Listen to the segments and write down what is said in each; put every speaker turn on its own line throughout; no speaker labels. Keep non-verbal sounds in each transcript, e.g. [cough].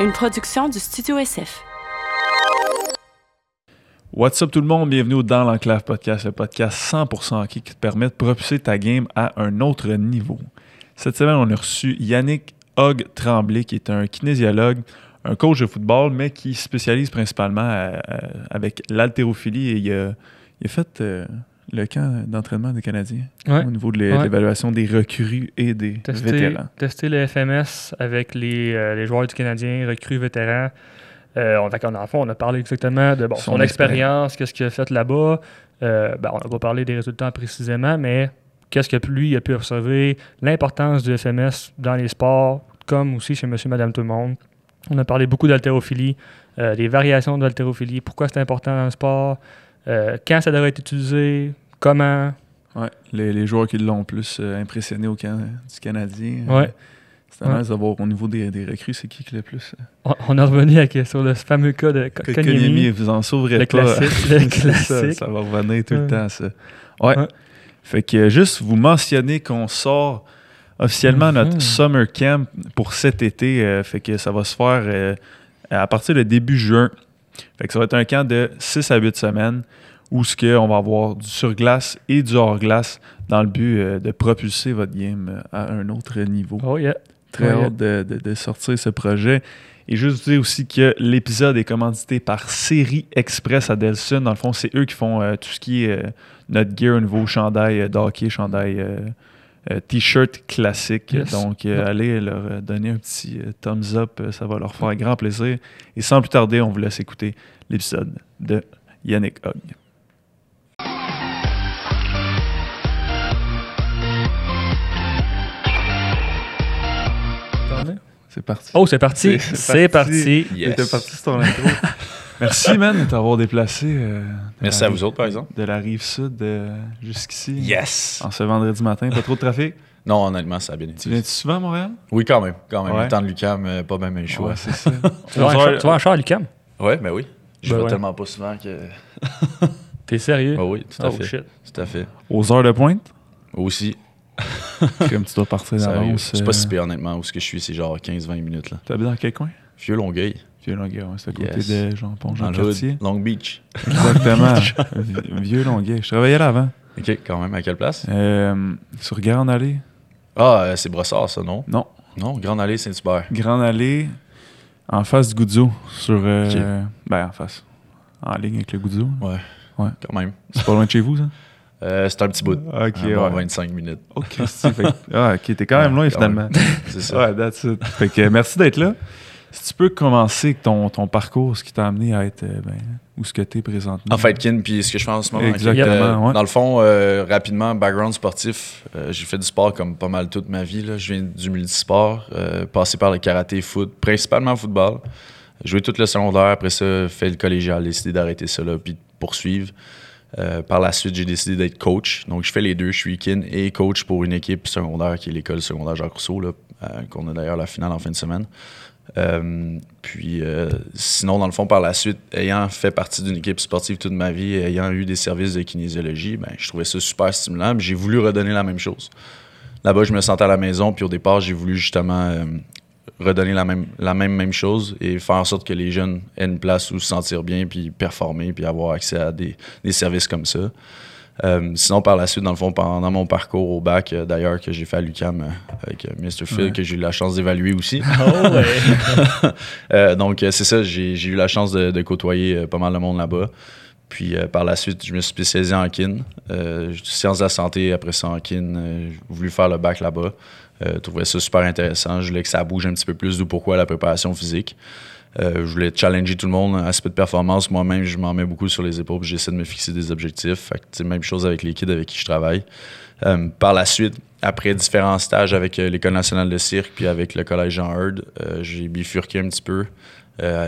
une production du Studio SF.
What's up tout le monde, bienvenue Dans l'Enclave Podcast, le podcast 100% hockey qui te permet de propulser ta game à un autre niveau. Cette semaine, on a reçu Yannick Hogg Tremblay, qui est un kinésiologue, un coach de football, mais qui spécialise principalement euh, euh, avec l'haltérophilie et il a, il a fait euh, le camp d'entraînement des Canadiens
Ouais.
au niveau de
Ouais.
l'évaluation des recrues et des
Tester,
vétérans.
tester le FMS avec les, euh, les joueurs du Canadien, recrues, vétérans. Euh, on, fait en fond, on a parlé exactement de bon,
Son
son, expérience, qu'est-ce qu'il a fait là-bas. Euh, ben, on n'a pas parlé des résultats précisément, mais qu'est-ce que lui a pu observer, l'importance du FMS dans les sports, comme aussi chez monsieur, madame, tout le monde. On a parlé beaucoup d'haltérophilie, euh, des variations de l'haltérophilie, pourquoi c'est important dans le sport, euh, quand ça devrait être utilisé, comment?
Ouais, les, les joueurs qui l'ont plus euh, impressionné au camp du Canadien. euh,
Ouais.
C'était
Ouais.
nice de voir au niveau des, des recrues, c'est qui qui l'a plus. euh,
On, on est revenu avec- sur le fameux cas de
Kotkaniemi. vous en sauverez
Le
pas.
classique, le [laughs]
C'est ça,
classique.
Ça, va revenir tout le temps, ça. Ouais. Fait que euh, juste vous mentionner qu'on sort officiellement notre
Mhm.
summer camp pour cet été. euh, fait que ça va se faire euh, à partir de début juin. Fait que ça va être un camp de 6 à 8 semaines où ce que on va avoir du sur-glace et du hors-glace dans le but euh, de propulser votre game euh, à un autre niveau.
Oh yeah.
Très
Ouais.
hâte de, de- de sortir ce projet. Et juste vous dire aussi que l'épisode est commandité par Série Express à Delson. Dans le fond, c'est eux qui font euh, tout ce qui est euh, notre gear au niveau chandail euh, d'hockey, chandail t-shirt classique.
Yes.
Donc, allez leur donner un petit thumbs up. ça va leur faire grand plaisir. Et sans plus tarder, on vous laisse écouter l'épisode de Yannick Hogg. C'est parti.
Oh, c'est parti.
C'est
parti.
Yes.
T'étais parti sur ton [laughs] intro. Merci, man, de t'avoir déplacé. euh, de
Merci à vous autres, par exemple.
De la rive sud euh, jusqu'ici.
Yes!
En ce vendredi matin. Pas trop de trafic?
Non, honnêtement, ça a bien
Tu
été.
viens-tu souvent à Montréal?
Oui, quand même. Quand même.
Ouais.
Le temps de Lucam, euh, pas même un choix.
Ouais, c'est ça. [laughs]
Tu vas en tu vas en char à Lucam?
Ouais, ben oui. Je
Ben
vais
ouais.
tellement pas souvent que.
T'es sérieux?
Ah [laughs] oui, tout à
oh
fait.
shit.
Tout à fait.
Aux heures de pointe?
Aussi,
Comme tu dois partir d'avance.
C'est pas si
euh,
pire, honnêtement. Où ce que je suis, c'est genre 15-20 minutes. là.
T'habites dans quel coin?
Vieux Longueuil,
Vieux Longueuil, ouais, c'est à côté
Yes.
de Jean Pont,
dans
Jean
le hood,
Cartier.
Long Beach.
Exactement. [laughs] Vi- Vieux Longueuil. Je travaillais là avant.
Ok, quand même. À quelle place?
Euh, sur Grande Allée?
Ah, euh, c'est Brossard, ça, non?
Non.
Non, Grande Allée, Saint-Hubert.
Grande Allée, en face du Goudzo. Sur. euh, Ben, en face. En ligne avec le Goudzo.
Ouais.
Ouais.
Quand même.
C'est pas loin de chez vous, ça? [laughs]
Euh, c'est un petit bout.
Ok,
Un bon
ouais.
25 minutes.
Fait que- ah, ok, t'es quand même loin finalement. [laughs]
C'est ça.
Ouais, that's it. Fait que merci d'être là. Si tu peux commencer avec ton, ton parcours, ce qui t'a amené à être euh, ben, où ce que t'es présentement.
En fait, kin, puis ce que je fais en ce moment. ok.
Exactement, ouais.
Dans le fond, euh, rapidement, background sportif. euh, j'ai fait du sport comme pas mal toute ma vie. Là. Je viens du multisport, euh, passé par le karaté, foot, principalement football. Joué tout le secondaire, après ça, fait le collégial, décidé d'arrêter ça là, puis de poursuivre. Euh, par la suite, j'ai décidé d'être coach. Donc, je fais les deux. Je suis kin et coach pour une équipe secondaire qui est l'école secondaire Jacques Rousseau, là, euh, qu'on a d'ailleurs la finale en fin de semaine. Euh, puis sinon, dans le fond, par la suite, ayant fait partie d'une équipe sportive toute ma vie, ayant eu des services de kinésiologie, ben, je trouvais ça super stimulant. J'ai voulu redonner la même chose. Là-bas, je me sentais à la maison, puis au départ, j'ai voulu justement redonner la même, la même, même chose et faire en sorte que les jeunes aient une place où se sentir bien, puis performer, puis avoir accès à des, des services comme ça. Euh, sinon, par la suite, dans le fond, pendant mon parcours au bac, euh, d'ailleurs, que j'ai fait à l'UCAM avec euh, Mr. Phil,
Ouais.
que j'ai eu la chance d'évaluer aussi. [laughs]
Oh ouais. [laughs]
Donc, c'est ça, j'ai j'ai eu la chance de, de côtoyer pas mal de monde là-bas. Puis par la suite, je me suis spécialisé en kin. Sciences de la santé, après ça en kin. J'ai voulu faire le bac là-bas. Euh, je trouvais ça super intéressant. Je voulais que ça bouge un petit peu plus, d'où pourquoi la préparation physique. Euh, je voulais challenger tout le monde, aspect de performance. Moi-même, je m'en mets beaucoup sur les épaules, j'essaie de me fixer des objectifs. Fait que, même chose avec les kids avec qui je travaille. Euh, par la suite, après différents stages avec l'École nationale de cirque, puis avec le Collège Jean Heard, j'ai bifurqué un petit peu.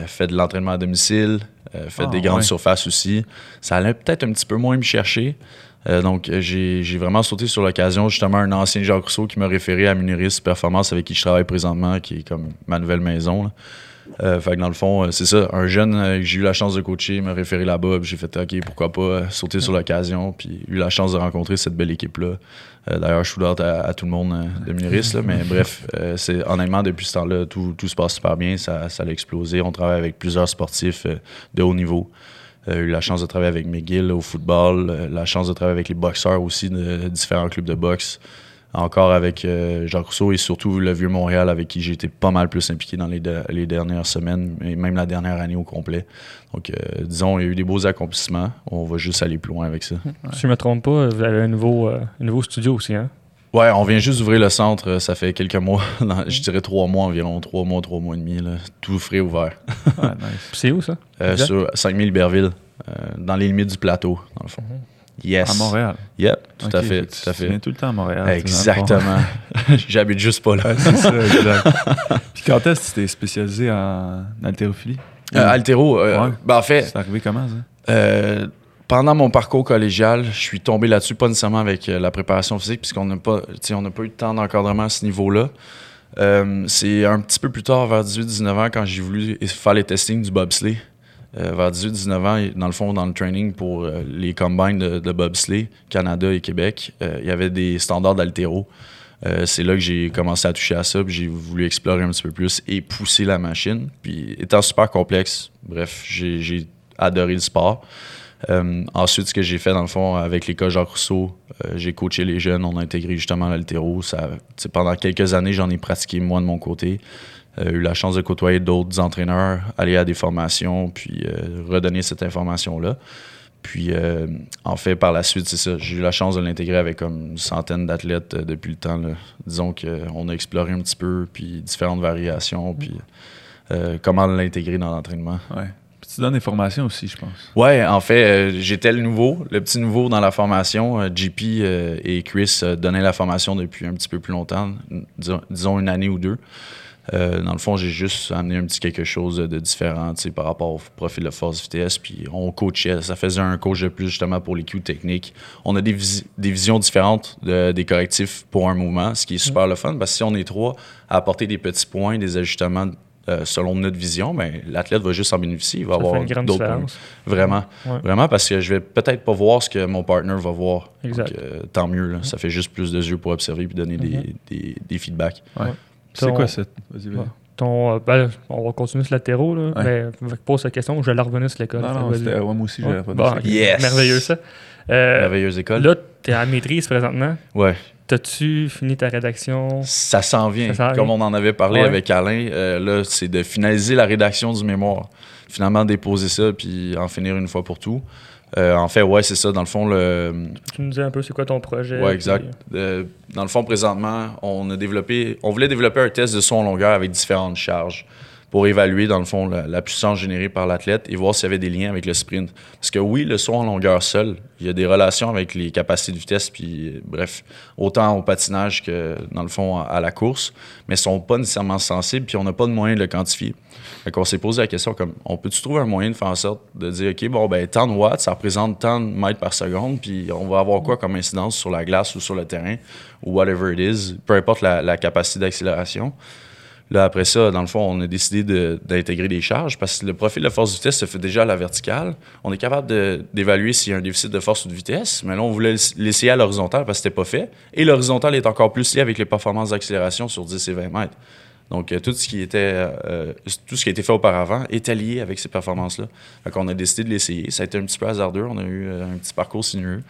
Fait de l'entraînement à domicile, fait
Ah,
des grandes
ouais.
surfaces aussi. Ça allait peut-être un petit peu moins me chercher. Euh, donc, euh, j'ai vraiment sauté sur l'occasion. Justement, un ancien Jacques Rousseau qui m'a référé à Muniris Performance avec qui je travaille présentement, qui est comme ma nouvelle maison. Euh, fait que dans le fond, c'est ça. Un jeune que j'ai eu la chance de coacher m'a référé là-bas. J'ai fait OK, pourquoi pas sauter sur l'occasion. Puis eu la chance de rencontrer cette belle équipe-là. D'ailleurs, je suis à, à tout le monde de Muniris. là, mais bref, c'est honnêtement, depuis ce temps-là, tout, tout se passe super bien. Ça, ça a explosé. On travaille avec plusieurs sportifs de haut niveau. Euh, eu la chance de travailler avec McGill au football, euh, la chance de travailler avec les boxeurs aussi de différents clubs de boxe. Encore avec euh, Jacques Rousseau et surtout le Vieux Montréal avec qui j'ai été pas mal plus impliqué dans les, les dernières semaines et même la dernière année au complet. Donc, disons, il y a eu des beaux accomplissements. On va juste aller plus loin avec ça.
Si je ne me trompe pas, vous avez un nouveau, un nouveau studio aussi, hein?
Ouais, on vient juste d'ouvrir le centre. euh, Ça fait quelques mois. [laughs] dans- je dirais trois mois environ. Trois mois, trois mois et demi. là. tout frais ouvert. [laughs]
Ah, nice.
Puis C'est où ça?
Euh, sur 5000 Berville, euh, dans les limites du plateau, dans le fond. Yes.
À Montréal.
Yep, tout à fait.
tu-
Tout à
Tu viens
fait.
tout le temps à Montréal.
Exactement. [laughs] J'habite juste pas là.
Ouais, c'est ça, exact. Puis quand est-ce que tu t'es spécialisé en haltérophilie?
Euh, Altéro, euh,
Ouais.
ben, en fait,
C'est arrivé comment, ça?
Pendant mon parcours collégial, je suis tombé là-dessus, pas nécessairement avec euh, la préparation physique, puisqu'on n'a pas, pas eu de temps d'encadrement à ce niveau-là. Euh, c'est un petit peu plus tard, vers 18-19 ans, quand j'ai voulu faire les testings du bobsleigh. Euh, vers 18-19 ans, dans le fond, dans le training pour euh, les combines de, de bobsleigh, Canada et Québec, il y avait des standards d'altéro. C'est là que j'ai commencé à toucher à ça, puis j'ai voulu explorer un petit peu plus et pousser la machine. Puis étant super complexe, bref, j'ai adoré le sport. Euh, ensuite, ce que j'ai fait dans le fond avec l'école Jacques Rousseau, euh, j'ai coaché les jeunes, on a intégré justement l'altéro. Pendant quelques années, j'en ai pratiqué moi de mon côté. Euh, eu la chance de côtoyer d'autres entraîneurs, aller à des formations, puis euh, redonner cette information-là. Puis, en fait, par la suite, c'est ça. J'ai eu la chance de l'intégrer avec comme une centaine d'athlètes depuis le temps. là. Disons qu'on a exploré un petit peu, puis différentes variations, puis comment l'intégrer dans l'entraînement.
Tu donnes des formations aussi, je pense.
Ouais, en fait, euh, j'étais le nouveau, le petit nouveau dans la formation. Euh, JP euh, et Chris donnaient la formation depuis un petit peu plus longtemps, disons, disons une année ou deux. Dans le fond, j'ai juste amené un petit quelque chose de différent par rapport au profil de force vitesse. Puis on coachait. Ça faisait un coach de plus justement pour les cues techniques. On a des, visi- des visions différentes de- des correctifs pour un mouvement, ce qui est super le fun. Parce que si on est trois à apporter des petits points, des ajustements euh, selon notre vision, ben, l'athlète va juste en bénéficier. Il va
Ça
avoir d'autres points. Vraiment.
Ouais.
Vraiment, parce que je vais peut-être pas voir ce que mon partner va voir.
Exact.
Donc, euh, tant mieux. là. Ça fait juste plus de yeux pour observer et donner
Mhm.
des, des, des feedbacks.
C'est
Ton-
quoi cette. Vas-y, vas-y.
Ouais. Ton, euh, ben, on va continuer sur latéraux, là,
Ouais.
mais je pose cette question, je vais la revenir sur l'école.
Non, non, ouais, moi aussi,
Ouais. Bon,
de
ok.
Yes!
Merveilleux ça. Euh,
Merveilleuse école.
là, tu es à maîtrise présentement.
ouais.
T'as-tu fini ta rédaction?
Ça s'en vient.
Ça
Comme on en avait parlé
Ouais.
avec Alain, euh, là, c'est de finaliser la rédaction du mémoire. Finalement, déposer ça puis en finir une fois pour tout. Euh, en fait, ouais, c'est ça. Dans le fond, le,
Tu nous disais un peu c'est quoi ton projet?
Ouais, exact.
puis-
Euh, dans le fond, présentement, on a développé, on voulait développer un test de son en longueur avec différentes charges pour évaluer, dans le fond, la, puissance générée par l'athlète et voir s'il y avait des liens avec le sprint. Parce que oui, le saut en longueur seul, il y a des relations avec les capacités de vitesse, puis bref, autant au patinage que, dans le fond, à, la course, mais ils sont pas nécessairement sensibles, puis on n'a pas de moyen de le quantifier. Fait qu'on s'est posé la question comme, on peut-tu trouver un moyen de faire en sorte de dire, OK, bon, ben, tant de watts, ça représente tant de mètres par seconde, puis on va avoir quoi comme incidence sur la glace ou sur le terrain, ou whatever it is, peu importe la capacité d'accélération. Là, après ça, dans le fond, on a décidé d'intégrer des charges parce que le profil de force de vitesse se fait déjà à la verticale. On est capable d'évaluer s'il y a un déficit de force ou de vitesse, mais là, on voulait l'essayer à l'horizontale parce que c'était pas fait. Et l'horizontale est encore plus lié avec les performances d'accélération sur 10 et 20 mètres. Donc, euh, tout, ce qui était, euh, tout ce qui a été fait auparavant était lié avec ces performances-là. Donc, on a décidé de l'essayer. Ça a été un petit peu hasardeux. On a eu euh, un petit parcours sinueux,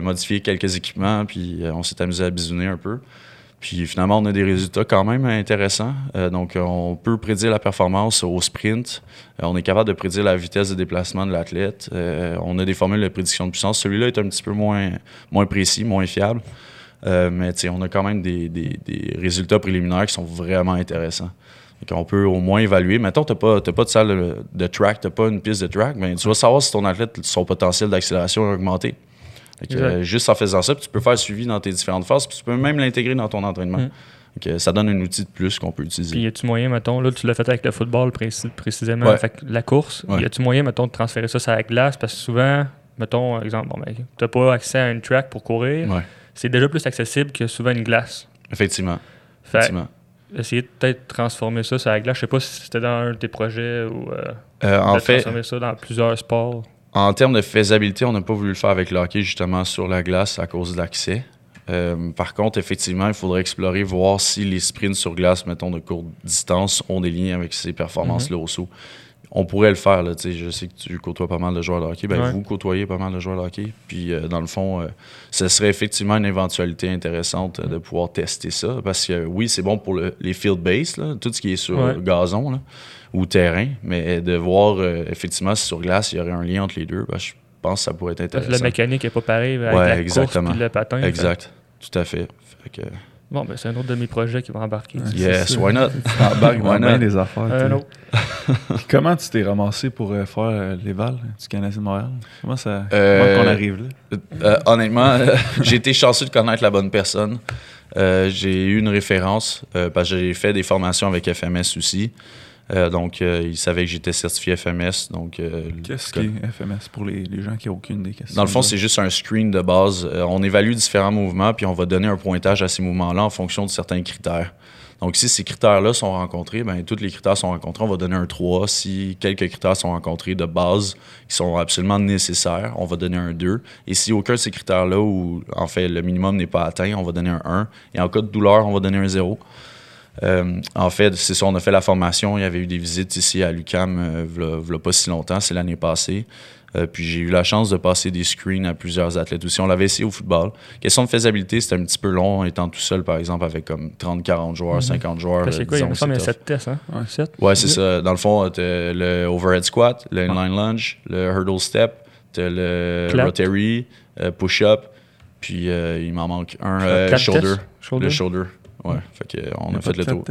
modifié quelques équipements, puis on s'est amusé à bisouner un peu. Puis finalement, on a des résultats quand même intéressants. Euh, donc, on peut prédire la performance au sprint. Euh, on est capable de prédire la vitesse de déplacement de l'athlète. Euh, on a des formules de prédiction de puissance. Celui-là est un petit peu moins, moins précis, moins fiable. Euh, mais on a quand même des, des- résultats préliminaires qui sont vraiment intéressants. Donc, on peut au moins évaluer. Mettons, tu n'as pas, pas de salle de, track, tu n'as pas une piste de track, mais tu vas savoir si ton athlète, son potentiel d'accélération a augmenté. Que, euh, juste en faisant ça, puis tu peux faire le suivi dans tes différentes phases, puis tu peux même l'intégrer dans ton entraînement.
Mm.
Donc, euh, ça donne un outil de plus qu'on peut utiliser.
Puis y a-tu moyen, mettons, là tu l'as fait avec le football précis- précisément,
Ouais.
fait que la course,
Ouais.
y a-tu moyen, mettons, de transférer ça sur la glace? Parce que souvent, mettons, exemple, bon, ben, tu n'as pas accès à une track pour courir,
Ouais,
c'est déjà plus accessible que souvent une glace.
effectivement.
Fait
effectivement.
essayer de peut-être transformer ça sur la glace. Je sais pas si c'était dans un de tes projets ou euh,
Euh, en fait,
transformer ça dans plusieurs sports.
En termes de faisabilité, on n'a pas voulu le faire avec le hockey justement sur la glace à cause de l'accès. Euh, par contre, effectivement, il faudrait explorer, voir si les sprints sur glace, mettons de courte distance, ont des liens avec ces performances-là au saut. On pourrait le faire, là, je sais que tu côtoies pas mal de joueurs de hockey. Ben,
Ouais.
Vous côtoyez pas mal de joueurs de hockey. Puis, euh, dans le fond, euh, ce serait effectivement une éventualité intéressante euh, de pouvoir tester ça. Parce que, oui, c'est bon pour le- les field base, là, tout ce qui est sur
Ouais.
gazon là, ou terrain. Mais de voir, effectivement, si sur glace, il y aurait un lien entre les deux, ben, je pense que ça pourrait être intéressant.
la mécanique n'est pas pareille avec
Ouais,
la
exactement.
course et le patin. Fait-
Exact. Tout à fait. Fait que,
Bon, ben, c'est un autre de mes projets qui va embarquer.
Ouais.
yes, why not? [laughs]
Embarque
Why
dans bien
not?
des affaires.
Un
toi.
autre.
Comment tu t'es ramassé pour euh, faire euh, les Vals du Canadien de Montréal? Comment ça
Euh,
comment qu'on arrive là?
Euh, honnêtement, euh, [laughs] j'ai été chanceux de connaître la bonne personne. Euh, j'ai eu une référence euh, parce que j'ai fait des formations avec FMS aussi. Euh, donc, euh, il savait que j'étais certifié FMS. Donc, euh,
Qu'est-ce
con-
qui est FMS pour les, les gens qui n'ont aucune des questions?
Dans le fond, c'est juste un screen de base. On évalue différents mouvements, puis on va donner un pointage à ces mouvements-là en fonction de certains critères. Donc, si ces critères-là sont rencontrés, ben, tous les critères sont rencontrés, on va donner un 3. Si quelques critères sont rencontrés de base qui sont absolument nécessaires, on va donner un 2. Et si aucun de ces critères-là, ou en fait le minimum n'est pas atteint, on va donner un 1. Et en cas de douleur, on va donner un 0. Euh, en fait, c'est ça, on a fait la formation. Il y avait eu des visites ici à l'UCAM, euh, v'là- v'là pas si longtemps, c'est l'année passée. Euh, puis j'ai eu la chance de passer des screens à plusieurs athlètes aussi. On l'avait essayé au football. Question de faisabilité, c'était un petit peu long, étant tout seul, par exemple, avec comme 30-40 joueurs,
Mhm.
50 joueurs.
C'est quoi, il
disons,
me semble qu'il y a
c'est
7 tests, hein?
Ouais.
7?
tough. Ouais, c'est ça. Dans le fond, t'as le overhead squat, le inline lunge, le hurdle step, t'as le
Clap.
rotary, euh, push-up, puis il m'en manque un? Shoulder? Le shoulder. Ouais, fait que, on a fait le tour.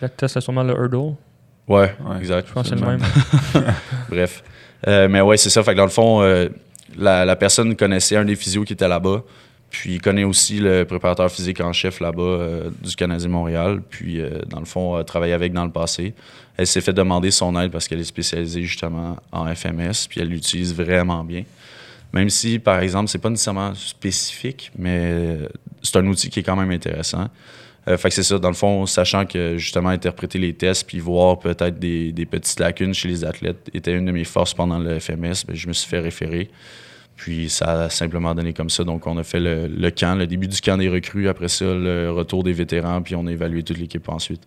la test, c'est sûrement le hurdle.
Ouais,
Ouais.
exact.
Je pense que c'est le même. [laughs]
Bref. Euh, mais ouais, c'est ça. Fait que dans le fond, euh, la, la personne connaissait un des physios qui était là-bas. Puis il connaît aussi le préparateur physique en chef là-bas euh, du Canadien Montréal. Puis euh, dans le fond, a travaillé avec dans le passé. Elle s'est fait demander son aide parce qu'elle est spécialisée justement en FMS. Puis elle l'utilise vraiment bien. Même si, par exemple, c'est pas nécessairement spécifique, mais c'est un outil qui est quand même intéressant. Euh, fait que c'est ça, dans le fond, sachant que justement interpréter les tests puis voir peut-être des, des petites lacunes chez les athlètes était une de mes forces pendant le FMS, ben, je me suis fait référer. Puis ça a simplement donné comme ça. Donc on a fait le, le camp, le début du camp des recrues, après ça le retour des vétérans, puis on a évalué toute l'équipe ensuite.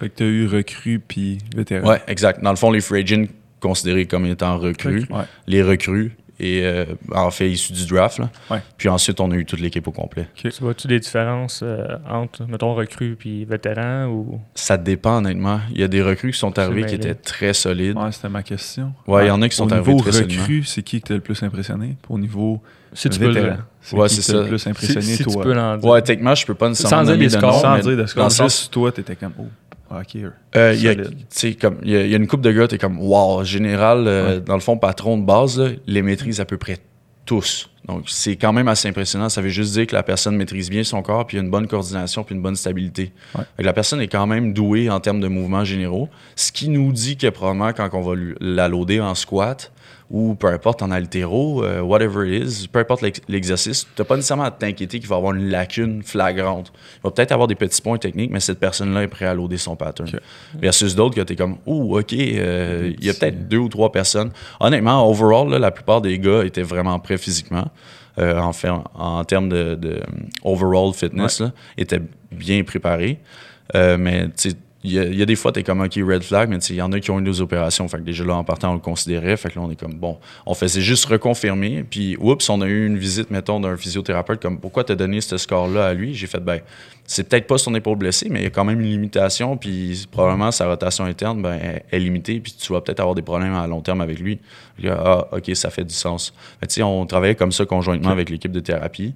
Fait que tu as eu recrue puis vétéran.
Ouais, exact. Dans le fond, les free agents considérés comme étant recrues,
Ouais.
les recrues, et euh, en fait issus du draft. Là.
Ouais.
Puis ensuite, on a eu toute l'équipe au complet.
Tu vois-tu des différences euh, entre, mettons, recrues puis vétérans ou?
Ça dépend, honnêtement. Il y a des recrues qui sont arrivés qui étaient très solides.
Ouais, c'était ma question.
Ouais, il y en a qui sont
Au
arrivés très solidement.
recrue, c'est qui qui t'a le plus impressionné? Au niveau
Si tu peux
vétéran,
le.
c'est
Ouais,
qui
c'est
qui t'a
ça.
le plus
Si,
impressionné,
si tu
toi?
peux l'en dire.
Ouais, techniquement, je peux pas nécessairement
Sans dire des
de
scores,
nom,
Sans
mais
dire de
dans
score,
le sens-
toi, t'étais comme, oh, ok.
Euh, il y a- y, une coupe de gars, t'es comme wow, général, euh,
Ouais.
dans le fond, patron de base, là, les maîtrise à peu près tous. Donc c'est quand même assez impressionnant. Ça veut juste dire que la personne maîtrise bien son corps, puis une bonne coordination, puis une bonne stabilité.
Ouais.
La personne est quand même douée en termes de mouvements généraux, ce qui nous dit que probablement quand on va la loader en squat ou peu importe en altéro, euh, whatever it is, peu importe l'ex- l'exercice, tu n'as pas nécessairement à t'inquiéter qu'il va avoir une lacune flagrante. Il va peut-être avoir des petits points techniques, mais cette personne-là est prête à loader son pattern. Versus d'autres que tu es comme, ouh, OK, euh, il y a peut-être deux ou trois personnes. Honnêtement, overall, là, la plupart des gars étaient vraiment prêts physiquement. Euh, en, fait, en, termes de, de, overall fitness, là, étaient bien préparés. Euh, mais tu sais, il y, a- il y a des fois, tu es comme, OK, red flag, mais il y en a qui ont eu des opérations. Fait que déjà là, en partant, on le considérait. Fait que là, on est comme, bon, on faisait juste reconfirmer. Puis, oups, on a eu une visite, mettons, d'un physiothérapeute, comme, pourquoi t'as donné ce score-là à lui? J'ai fait, ben, c'est peut-être pas son épaule blessée, mais il y a quand même une limitation. Puis, probablement, sa rotation interne ben, est- limitée. Puis, tu vas peut-être avoir des problèmes à long terme avec lui. Là, ah, OK, ça fait du sens. Tu sais, on travaillait comme ça conjointement avec l'équipe de thérapie.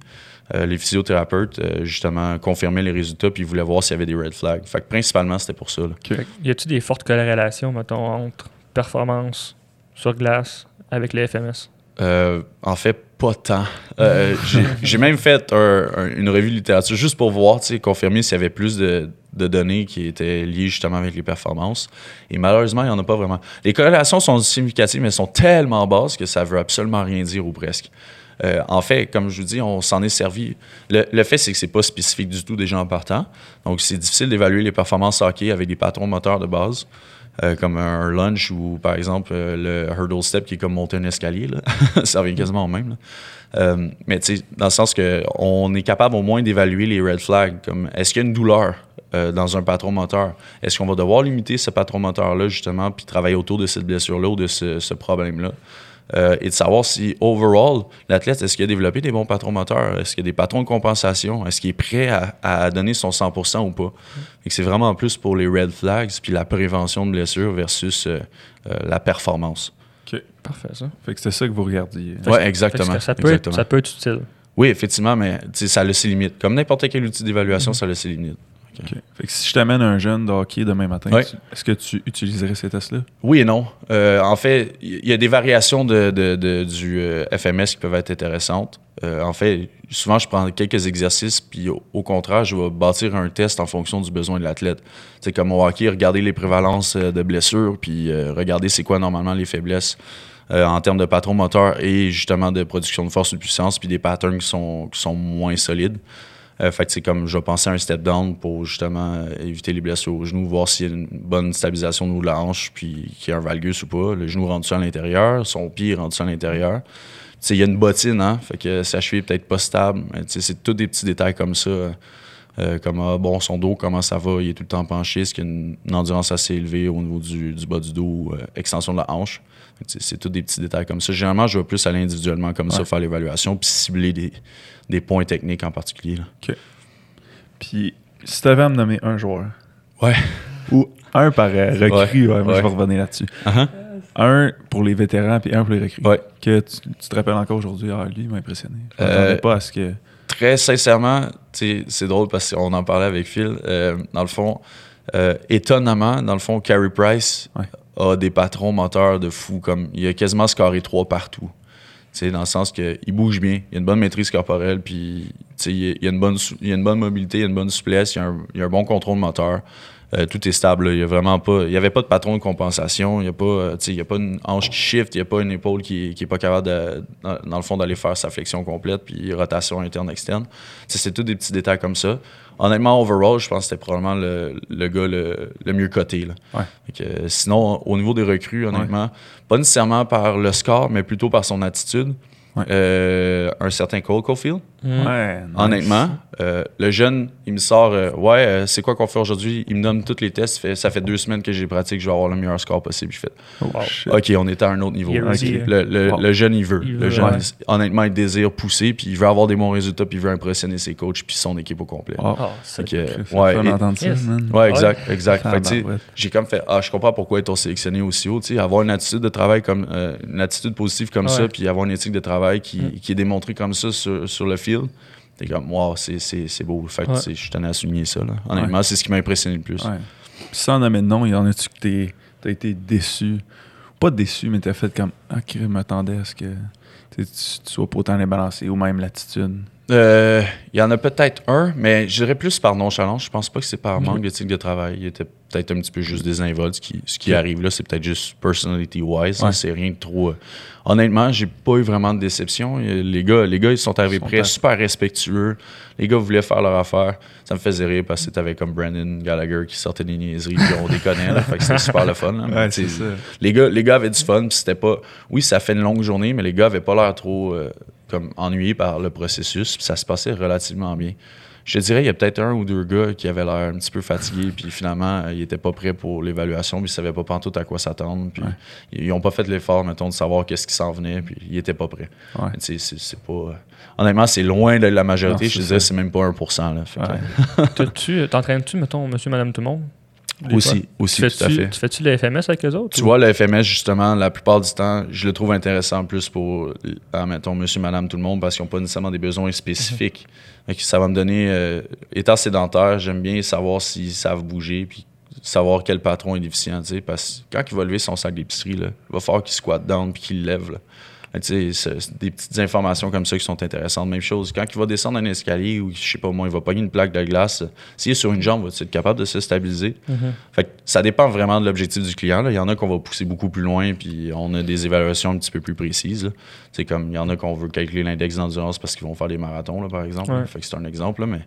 Euh, les physiothérapeutes, euh, justement, confirmaient les résultats puis ils voulaient voir s'il y avait des red flags. Fait que principalement, c'était pour ça. là.
Fait que Y a-tu des fortes corrélations, mettons, entre performance sur glace avec les FMS
Euh, en fait, pas tant. Euh, [laughs] j'ai- même fait un- un- une revue de littérature juste pour voir, tu sais, confirmer s'il y avait plus de, de données qui étaient liées justement avec les performances. Et malheureusement, il n'y en a pas vraiment. Les corrélations sont significatives, mais elles sont tellement basses que ça veut absolument rien dire ou presque. Euh, en fait, comme je vous dis, on s'en est servi. Le, le fait, c'est que c'est pas spécifique du tout déjà en partant. Donc, c'est difficile d'évaluer les performances hockey avec des patrons moteurs de base, euh, comme un lunge ou, par exemple, euh, le hurdle step qui est comme monter un escalier. là. [laughs] ça revient quasiment au même. là. Euh, mais dans le sens que on est capable au moins d'évaluer les red flags, comme est-ce qu'il y a une douleur dans un patron moteur? Est-ce qu'on va devoir limiter ce patron moteur-là, justement, puis travailler autour de cette blessure-là ou de ce problème-là? Euh, et de savoir si, overall, l'athlète, est-ce qu'il a développé des bons patrons moteurs? Est-ce qu'il y a des patrons de compensation? Est-ce qu'il est prêt à, à donner son 100% ou pas? C'est vraiment plus pour les red flags puis la prévention de blessures versus euh, euh, la performance.
Parfait, ça.
Fait que c'est ça que vous regardiez.
Que
exactement.
ça, peut être, ça peut être utile.
Oui, effectivement, mais ça a ses limites. Comme n'importe quel outil d'évaluation,
Mm-hmm.
ça a ses limites.
Fait que si je t'amène un jeune de hockey demain matin,
Ouais.
est-ce que tu utiliserais ces tests-là?
Oui et non. Euh, en fait, il y a des variations de, de- de- du euh, FMS qui peuvent être intéressantes. Euh, en fait, souvent, je prends quelques exercices, puis au, au contraire, je vais bâtir un test en fonction du besoin de l'athlète. C'est comme au hockey, regarder les prévalences de blessures, puis euh, regarder c'est quoi normalement les faiblesses euh, en termes de patron moteur et justement de production de force ou de puissance, puis des patterns qui sont, qui sont moins solides. Euh, fait que c'est comme je vais penser à un step down pour justement euh, éviter les blessures au genou, voir s'il y a une bonne stabilisation de la hanche, puis qu'il y a un valgus ou pas. Le genou rendu à l'intérieur, son pied rendu à l'intérieur. Il y a une bottine, hein, fait que sa cheville est peut-être pas stable. C'est tous des petits détails comme ça. euh, comme ah, bon, son dos, comment ça va, il est tout le temps penché, est-ce qu'il y a une, endurance assez élevée au niveau du, bas du dos, extension de la hanche. C'est tous des petits détails comme ça. Généralement, je vais plus aller individuellement comme ça, faire l'évaluation, puis cibler des, des points techniques en particulier. là.
Puis si tu avais à me nommer un joueur,
Ouais.
ou un par recrue, ouais, moi, je vais revenir là-dessus.
Uh-huh.
Un pour les vétérans, puis un pour les recrues.
Ouais.
Que tu, tu te rappelles encore aujourd'hui, ah, lui, il m'a impressionné. Je
Euh,
pas à ce que.
Très sincèrement, c'est drôle parce qu'on en parlait avec Phil. euh, dans le fond, euh, étonnamment, dans le fond, Carey Price
Ouais.
A des patrons moteurs de fou. Comme, il a quasiment scoré trois partout. Dans le sens qu'il bouge bien, il a une bonne maîtrise corporelle, puis il a- il a une bonne, mobilité, une bonne souplesse, il a un, a un bon contrôle moteur. Euh, tout est stable. là. Il y a vraiment pas. Il n'y avait pas de patron de compensation. Il n'y a pas. euh, il y a pas une hanche qui shift. Il n'y a pas une épaule qui, qui est pas capable de, dans, dans le fond d'aller faire sa flexion complète puis rotation interne externe. C'est tous des petits détails comme ça. Honnêtement, overall, je pense que c'était probablement le, le gars le, le mieux coté. Là.
Ouais.
Fait que, euh, sinon, au niveau des recrues, honnêtement, pas nécessairement par le score, mais plutôt par son attitude.
Ouais.
Euh, un certain Cole Caulfield.
Ouais, nice.
Honnêtement, euh, le jeune, il me sort euh, Ouais, euh, c'est quoi qu'on fait aujourd'hui? Il me donne tous les tests. Fait- ça fait deux semaines que j'ai pratique, je vais avoir le meilleur score possible. Je fais
Oh,
Wow.
OK, on est à un autre niveau. Le, le-
Wow.
le jeune, il veut.
Il
le
veut,
jeune,
ouais.
il- honnêtement, il désire pousser, puis il veut avoir des bons résultats, puis il veut impressionner ses coachs, puis son équipe au complet.
Oh,
Ah, c'est-
ouais, et-
Yes.
Ouais, exact, exact. J'ai comme fait, ah, je comprends pourquoi ils t'ont sélectionné aussi haut. tu sais, Avoir une attitude de travail comme, euh, une attitude positive comme
Ouais.
ça, puis avoir une éthique de travail qui,
Mm.
qui est démontrée comme ça sur, sur le field. T'es comme, wow, c'est, beau. Fait que,
Ouais.
je tenais à souligner ça. Là. Honnêtement, c'est ce qui m'a impressionné le plus.
Puis sans nommer de nom, il y en a-tu que t'es- t'as été déçu? Pas déçu, mais t'as fait comme Ah, crème, m'attendais à ce que tu, sois pas autant débalancé ou même l'attitude.
Euh, Il y en a peut-être un, mais je dirais plus par nonchalance. Je pense pas que c'est par manque d'éthique de travail. Il était peut-être un petit peu juste désinvolte. Ce qui, ce qui arrive là, c'est peut-être juste personality-wise.
Ouais.
C'est rien de trop. euh, Honnêtement, j'ai pas eu vraiment de déception. Euh, Les gars, les gars ils sont arrivés
Ils sont
prêts,
à-
super respectueux. Les gars voulaient faire leur affaire. Ça me faisait rire parce que t'avais comme Brandon Gallagher qui sortait des niaiseries, puis on déconnait. Là, fait que c'était super le fun. là. Les gars, les gars avaient du fun, puis c'était pas. Oui, ça fait une longue journée, mais les gars avaient pas l'air trop euh, comme ennuyés par le processus, puis ça se passait relativement bien. Je te dirais, il y a peut-être un ou deux gars qui avaient l'air un petit peu fatigués, puis finalement, euh, ils étaient pas prêts pour l'évaluation, puis ils savaient pas pantoute à quoi s'attendre, puis
Ouais.
ils ont pas fait l'effort, mettons, de savoir qu'est-ce qui s'en venait, puis ils étaient pas prêts.
Ouais.
C'est c'est pas. euh, Honnêtement, c'est loin de la majorité.
Non,
je te dirais, c'est même pas 1%. Là, que.
T'as-tu- T'entraînes-tu, mettons, monsieur, madame, tout le monde? Des
Aussi,
fois?
aussi,
Tu
tout à fait.
Tu fais-tu le FMS avec eux autres?
Tu
ou-
vois, le FMS, justement, la plupart du temps, je le trouve intéressant plus pour, euh, mettons, monsieur, madame, tout le monde, parce qu'ils n'ont pas nécessairement des besoins spécifiques. Ça va me donner, euh, étant sédentaire, j'aime bien savoir s'ils savent bouger, puis savoir quel patron est déficient, parce que quand il va lever son sac d'épicerie, il va falloir qu'il squatte down puis qu'il lève. Tu sais, des petites informations comme ça qui sont intéressantes. Même chose, quand il va descendre un escalier ou, je sais pas moi, il va pogner une plaque de glace, s'il est sur une jambe, va-tu être capable de se stabiliser? Fait que ça dépend vraiment de l'objectif du client. là. Il y en a qu'on va pousser beaucoup plus loin, puis on a des évaluations un petit peu plus précises. C'est comme, il y en a qu'on veut calculer l'index d'endurance parce qu'ils vont faire des marathons, là, par exemple.
Ouais.
Fait que c'est un exemple, là, mais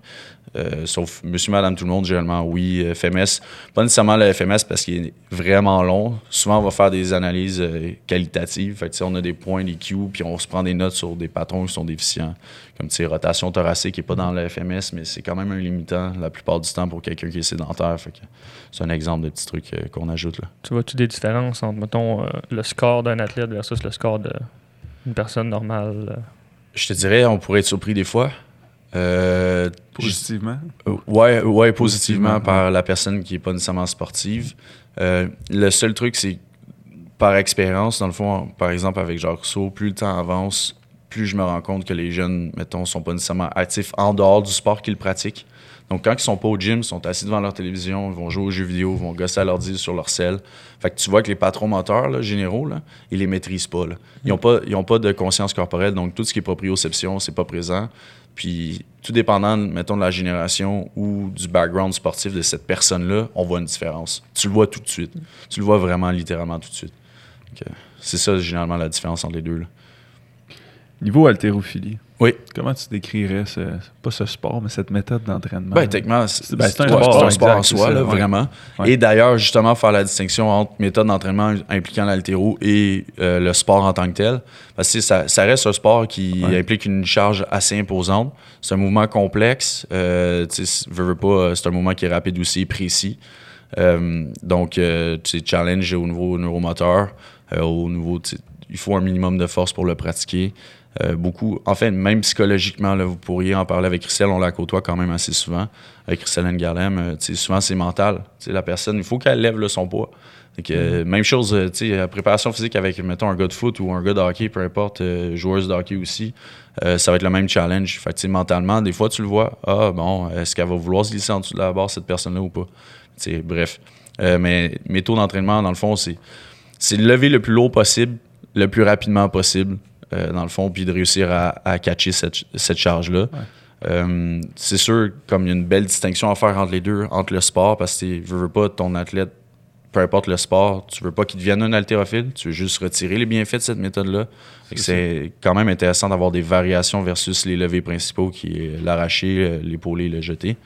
euh, sauf monsieur, madame, tout le monde, généralement, oui, FMS. Pas nécessairement le FMS parce qu'il est vraiment long. Souvent, on va faire des analyses euh, qualitatives. Fait que, on a des points, des Q, puis on se prend des notes sur des patrons qui sont déficients. Comme, tu sais, rotation thoracique qui n'est pas dans le FMS, mais c'est quand même un limitant la plupart du temps pour quelqu'un qui est sédentaire. Fait que c'est un exemple de petit truc euh, qu'on ajoute, là.
Tu vois-tu des différences entre, mettons, euh, le score d'un athlète versus le score d'une personne normale? euh?
Je te dirais, on pourrait être surpris des fois. Euh,
Positivement?
Euh, Ouais, ouais, positivement
Positivement,
par la personne qui n'est pas nécessairement sportive. Euh, le seul truc, c'est par expérience, dans le fond, par exemple avec Jacques Rousseau, plus le temps avance, plus je me rends compte que les jeunes, mettons, sont pas nécessairement actifs en dehors du sport qu'ils pratiquent. Donc, quand ils sont pas au gym, ils sont assis devant leur télévision, ils vont jouer aux jeux vidéo, ils vont gosser à l'ordi sur leur selle. Fait que tu vois que les patrons moteurs là, généraux, là, ils les maîtrisent pas. Ils n'ont pas, ils ont pas de conscience corporelle, donc tout ce qui est proprioception, c'est pas présent. Puis, tout dépendant, mettons, de la génération ou du background sportif de cette personne-là, on voit une différence. Tu le vois tout de suite. Tu le vois vraiment, littéralement tout de suite. C'est ça, généralement, la différence entre les deux. là.
Niveau haltérophilie.
Oui.
Comment tu décrirais ce, pas ce sport, mais cette méthode d'entraînement?
Ben, techniquement, c'est
Ben, un sport,
c'est un sport en soi, là,
ouais.
vraiment.
Ouais.
Et d'ailleurs, justement, faire la distinction entre méthode d'entraînement impliquant l'haltéro et euh, le sport en tant que tel. Parce que ça, ça reste un sport qui
Ouais.
implique une charge assez imposante. C'est un mouvement complexe. Euh, veux, veux pas, euh, c'est un mouvement qui est rapide aussi précis. Euh, donc, tu sais, challenge au niveau neuromoteur, au niveau, il faut un minimum de force pour le pratiquer. Euh, beaucoup, en fait, même psychologiquement, là, vous pourriez en parler avec Christelle, on la côtoie quand même assez souvent. Avec Christelle Ngarlem, euh, souvent c'est mental. La personne, il faut qu'elle lève son poids. Euh, Même chose, euh, la préparation physique avec, mettons, un gars de foot ou un gars de hockey, peu importe, euh, joueuse de hockey aussi, euh, ça va être le même challenge. Fait que, mentalement, des fois, tu le vois, ah bon, est-ce qu'elle va vouloir se glisser en dessous de la barre, cette personne-là, ou pas? Bref. Euh, mais mes taux d'entraînement, dans le fond, c'est c'est de lever le plus lourd possible, le plus rapidement possible, euh, dans le fond, puis de réussir à, à catcher cette, cette charge-là. Euh, c'est sûr, comme il y a une belle distinction à faire entre les deux, entre le sport, parce que tu veux, veux pas ton athlète, peu importe le sport, tu veux pas qu'il devienne un haltérophile, tu veux juste retirer les bienfaits de cette méthode-là. C'est quand même intéressant d'avoir des variations versus les levées principaux qui est l'arracher, euh, l'épauler, le jeter.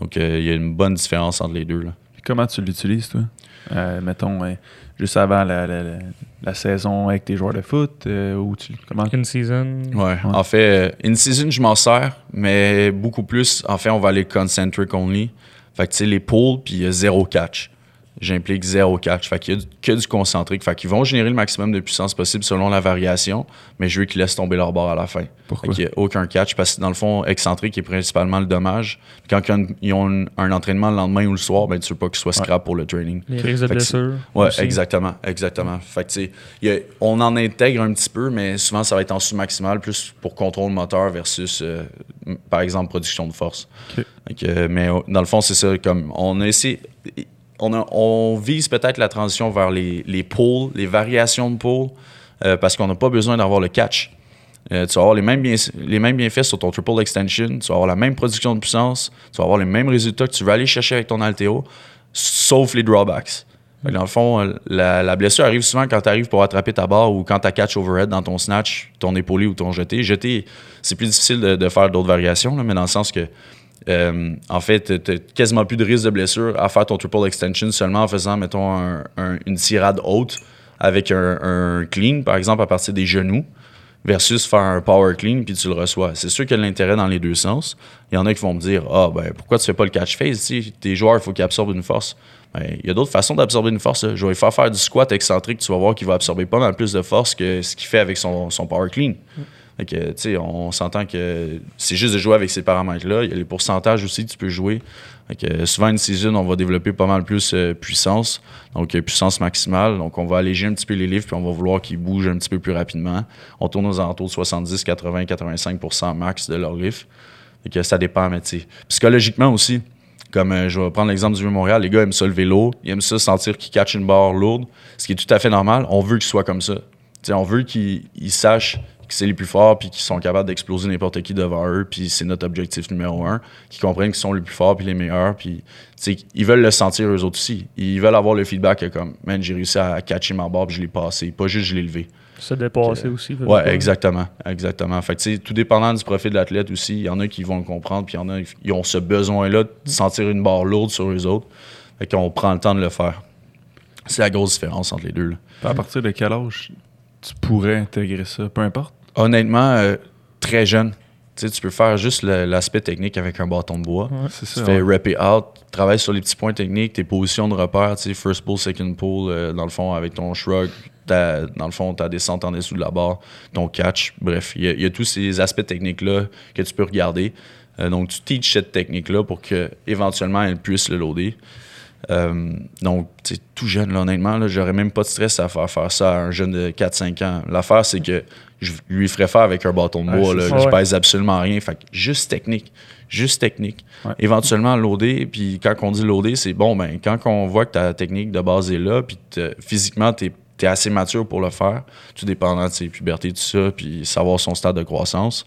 Donc, euh, il y a une bonne différence entre les deux. Là.
Comment tu l'utilises, toi? Euh, mettons, euh, juste avant la, la- la- la saison avec tes joueurs de foot, euh, ou tu, comment...
In season?
Ouais. En fait, euh, in season, je m'en sers, mais beaucoup plus. En fait, on va aller concentric only. Fait que tu sais, les pools, puis il y a zéro catch. J'implique zéro catch. Fait qu'il y a du- que du concentrique. Fait qu'ils vont générer le maximum de puissance possible selon la variation, mais je veux qu'ils laissent tomber leur bord à la fin.
Pourquoi?
Fait qu'il n'y a aucun catch parce que dans le fond, excentrique est principalement le dommage. Quand ils ont, ils ont un, un entraînement le lendemain ou le soir, ben tu veux pas qu'ils soient scrap pour le training.
Les risques de blessure?
Ouais,
aussi.
exactement, exactement. Fait que, tu sais, il y a- on en intègre un petit peu, mais souvent, ça va être en sous-maximal, plus pour contrôle moteur versus, euh, par exemple, production de force.
Ok.
Fait que, mais euh, dans le fond, c'est ça. Comme on a essayé, on, vise peut-être la transition vers les, les les variations de pulls, euh, parce qu'on n'a pas besoin d'avoir le catch. Euh, tu vas avoir les mêmes, les mêmes bienfaits sur ton triple extension, tu vas avoir la même production de puissance, tu vas avoir les mêmes résultats que tu vas aller chercher avec ton altéro, sauf les drawbacks. Dans le fond, la, blessure arrive souvent quand tu arrives pour attraper ta barre ou quand tu catch overhead dans ton snatch, ton épaulé ou ton jeté. Jeté, c'est plus difficile de, faire d'autres variations, mais dans le sens que, euh, en fait, tu quasiment plus de risque de blessure à faire ton triple extension seulement en faisant, mettons, un- un- une tirade haute avec un, clean, par exemple, à partir des genoux versus faire un power clean puis tu le reçois. C'est sûr qu'il y a de l'intérêt dans les deux sens. Il y en a qui vont me dire Ah, ben pourquoi tu fais pas le catch phase sais, Tes joueurs, il faut qu'ils absorbent une force. Ben, il y a d'autres façons d'absorber une force. Je vais faire faire du squat excentrique, tu vas voir qu'il va absorber pas mal plus de force que ce qu'il fait avec son, son power clean. Fait que, tu sais, on s'entend que c'est juste de jouer avec ces paramètres-là. Il y a les pourcentages aussi que tu peux jouer. Souvent, une season, on va développer pas mal plus euh, puissance, donc euh, puissance maximale. Donc, on va alléger un petit peu les livres, puis on va vouloir qu'ils bougent un petit peu plus rapidement. On tourne aux alentours de 70, 80, 85% max de leur lift. Fait que ça dépend, mais tu psychologiquement aussi, comme euh, je vais prendre l'exemple du Vieux-Montréal, les gars aiment ça lever lourd, ils aiment ça sentir qu'ils catchent une barre lourde, ce qui est tout à fait normal. On veut qu'ils soient comme ça. on veut qu'ils ils sachent que c'est les plus forts puis qu'ils sont capables d'exploser n'importe qui devant eux puis c'est notre objectif numéro un qu'ils comprennent qu'ils sont les plus forts puis les meilleurs puis ils veulent le sentir eux autres aussi ils veulent avoir le feedback que comme man j'ai réussi à catcher ma barre puis je l'ai passé pas juste je l'ai levé
Se dépasser aussi. pas.
exactement. Exactement. Fait que, tout dépendant du profil de l'athlète aussi, il y en a qui vont le comprendre, puis il y en a qui ont ce besoin-là de sentir une barre lourde sur eux autres. Fait qu'on prend le temps de le faire. C'est la grosse différence entre les deux. là.
À partir de quel âge tu pourrais intégrer ça, peu importe?
Honnêtement, euh, très jeune. Tu sais, tu peux faire juste l'aspect technique avec un bâton de bois.
Ouais.
C'est
Tu
ça.
fais
ouais.
rep it out, travaille sur les petits points techniques, tes positions de repère, tu sais, first pull, second pull, euh, dans le fond, avec ton shrug, ta- dans le fond, ta descente en dessous de la barre, ton catch. Bref, il y, a- il y a tous ces aspects techniques-là que tu peux regarder. Euh, donc, tu teaches cette technique-là pour que éventuellement elle puisse le loader. Euh, donc, tout jeune, là, honnêtement, j'aurais même pas de stress à faire faire ça à un jeune de 4-5 ans. L'affaire, c'est que je lui ferais faire avec un bâton de bois.
c'est
là,
ça.
je
Ouais.
pèse absolument rien. Fait que juste technique. Juste technique.
Ouais.
Éventuellement, loader. Puis quand on dit loader, c'est bon, ben, quand on voit que ta technique de base est là, puis physiquement, tu es, assez mature pour le faire, tout dépendant de ses pubertés, tout ça, puis savoir son stade de croissance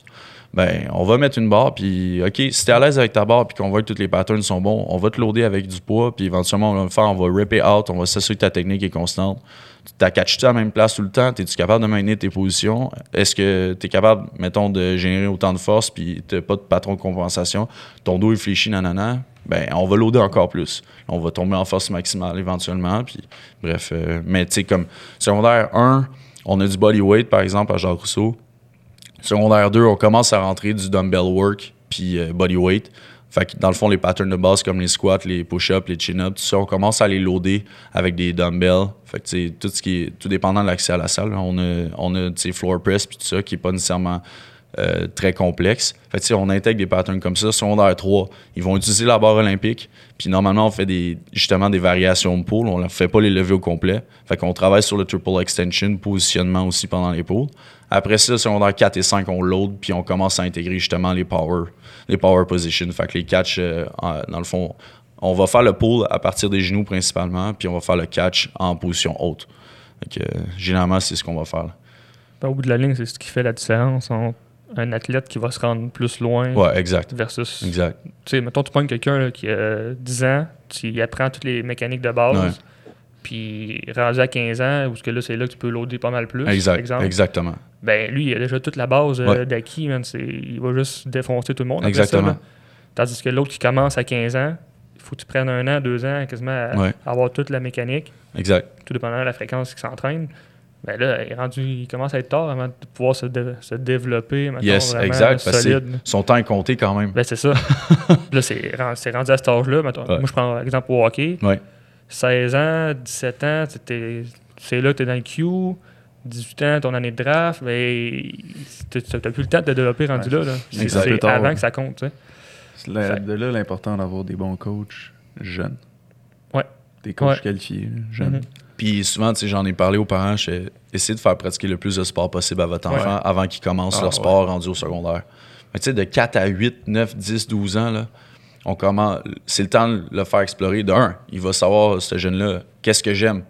ben on va mettre une barre puis OK, si t'es à l'aise avec ta barre puis qu'on voit que tous les patterns sont bons, on va te loader avec du poids puis éventuellement on va le faire, on va rip it out, on va s'assurer que ta technique est constante. Tu t'as catché à la même place tout le temps, es-tu capable de maintenir tes positions? Est-ce que tu es capable, mettons, de générer autant de force puis t'as pas de patron de compensation, ton dos est fléchi, nanana? Ben, on va loader encore plus. On va tomber en force maximale éventuellement. Puis, bref, euh, mais tu sais, comme secondaire 1, on a du body weight, par exemple, à Jacques Rousseau. Secondaire 2, on commence à rentrer du dumbbell work puis euh, body weight. Fait que dans le fond, les patterns de base comme les squats, les push-ups, les chin-ups, tout ça, on commence à les loader avec des dumbbells. Fait que tout ce qui est tout dépendant de l'accès à la salle. On a, on a floor press puis tout ça qui est pas nécessairement euh, très complexe. Fait que, on intègre des patterns comme ça. Secondaire 3, ils vont utiliser la barre olympique. Puis normalement, on fait des, justement des variations de pôles. On ne fait pas les levées au complet. Fait qu'on travaille sur le triple extension, positionnement aussi pendant les pôles. Après ça, secondaire 4 et 5, on load, puis on commence à intégrer justement les power, les power positions. Fait que les catch, euh, dans le fond, on va faire le pull à partir des genoux principalement, puis on va faire le catch en position haute. Fait que, euh, généralement, c'est ce qu'on va faire. là.
Ben, au bout de la ligne, c'est ce qui fait la différence entre un athlète qui va se rendre plus loin
Ouais, exact.
versus.
Exact.
Tu sais, mettons, tu pognes quelqu'un qui a 10 ans, tu apprends toutes les mécaniques de base,
Ouais.
Puis rendu à 15 ans, où ce que là, c'est là que tu peux loader pas mal plus, par
Exact.
exemple.
Exactement.
Ben, lui, il a déjà toute la base euh,
Ouais.
d'acquis, man. Il va juste défoncer tout le monde. après
Exactement.
ça. Tandis que l'autre qui commence à 15 ans, il faut que tu prennes un an, deux ans, quasiment à
Ouais.
avoir toute la mécanique,
Exact.
tout dépendant de la fréquence qu'il s'entraîne. Ben là, il, est rendu, il commence à être tard avant de pouvoir se, dé- se développer.
Yes, exact. Parce que
solide.
son temps est compté quand même.
Ben, c'est ça. [laughs] là, c'est ren- c'est rendu à cet âge-là.
Ouais.
Moi, je prends l'exemple au hockey.
Ouais.
16 ans, 17 ans, c'est là que tu es dans le queue. 18 ans, ton année de draft, ben, tu n'as plus le temps de te développer rendu
Ouais.
là. là. C'est avant
ouais.
que ça compte. tu sais.
C'est de là l'important d'avoir des bons coachs jeunes.
Ouais.
Des coachs
Ouais.
qualifiés, jeunes.
Mhm.
Puis souvent, tu sais, j'en ai parlé aux parents, je fais, essayez de faire pratiquer le plus de sport possible à votre
Ouais.
enfant avant qu'il commence
Ah,
leur
ouais.
sport rendu au secondaire. Mais tu sais, de 4 à 8, 9, 10, 12 ans, là, on commence, c'est le temps de le faire explorer. De un, il va savoir, ce jeune-là, qu'est-ce que j'aime.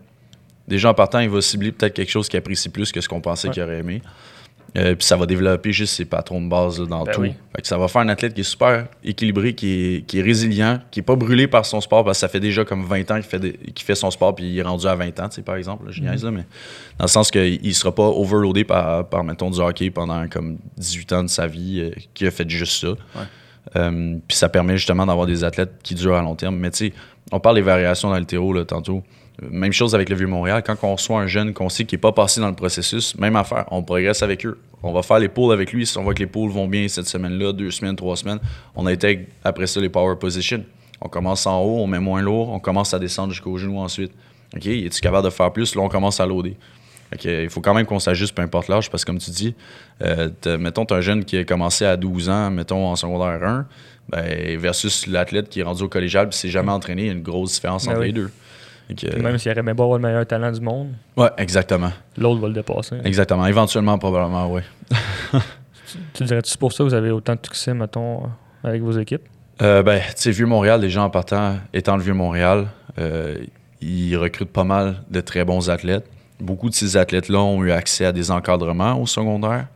Déjà, en partant, il va cibler peut-être quelque chose qu'il apprécie plus que ce qu'on pensait
Ouais.
qu'il aurait aimé. Euh, puis ça va développer juste ses patrons de base là, dans
Ben
tout.
oui.
Fait que ça va faire un athlète qui est super équilibré, qui est, qui est résilient, qui est pas brûlé par son sport parce que ça fait déjà comme 20 ans qu'il fait, son sport puis il est rendu à 20 ans, tu sais, par exemple. Là, je niaise, là, mais dans le sens qu'il il sera pas overloadé par, par, mettons, du hockey pendant comme 18 ans de sa vie, euh, qui a fait juste ça. Euh, puis ça permet justement d'avoir des athlètes qui durent à long terme. Mais tu sais, on parle des variations dans le terreau là, tantôt. Même chose avec le Vieux-Montréal. Quand on reçoit un jeune qu'on sait qui n'est pas passé dans le processus, même affaire, on progresse avec eux. On va faire les pools avec lui. Si on voit que les pools vont bien cette semaine-là, deux semaines, trois semaines, on intègre après ça les power positions. On commence en haut, on met moins lourd, on commence à descendre jusqu'au genou ensuite. OK, es-tu capable de faire plus? Là, on commence à loader. Il faut quand même qu'on s'ajuste, peu importe l'âge, parce que comme tu dis, euh, mettons, tu un jeune qui a commencé à 12 ans, mettons, en secondaire 1, ben, versus l'athlète qui est rendu au collégial et s'est jamais entraîné, il y a une grosse différence
Ben
entre
oui.
les deux. Que,
Même s'il aurait beau avoir le meilleur talent du monde,
ouais, exactement.
l'autre va le dépasser.
Exactement. Éventuellement, probablement, oui.
Tu dirais-tu c'est pour ça que vous avez autant de succès, mettons, avec vos équipes?
Euh, ben, tu sais, Vieux-Montréal, les gens en partant, étant le Vieux-Montréal, euh, ils recrutent pas mal de très bons athlètes. Beaucoup de ces athlètes-là ont eu accès à des encadrements au secondaire.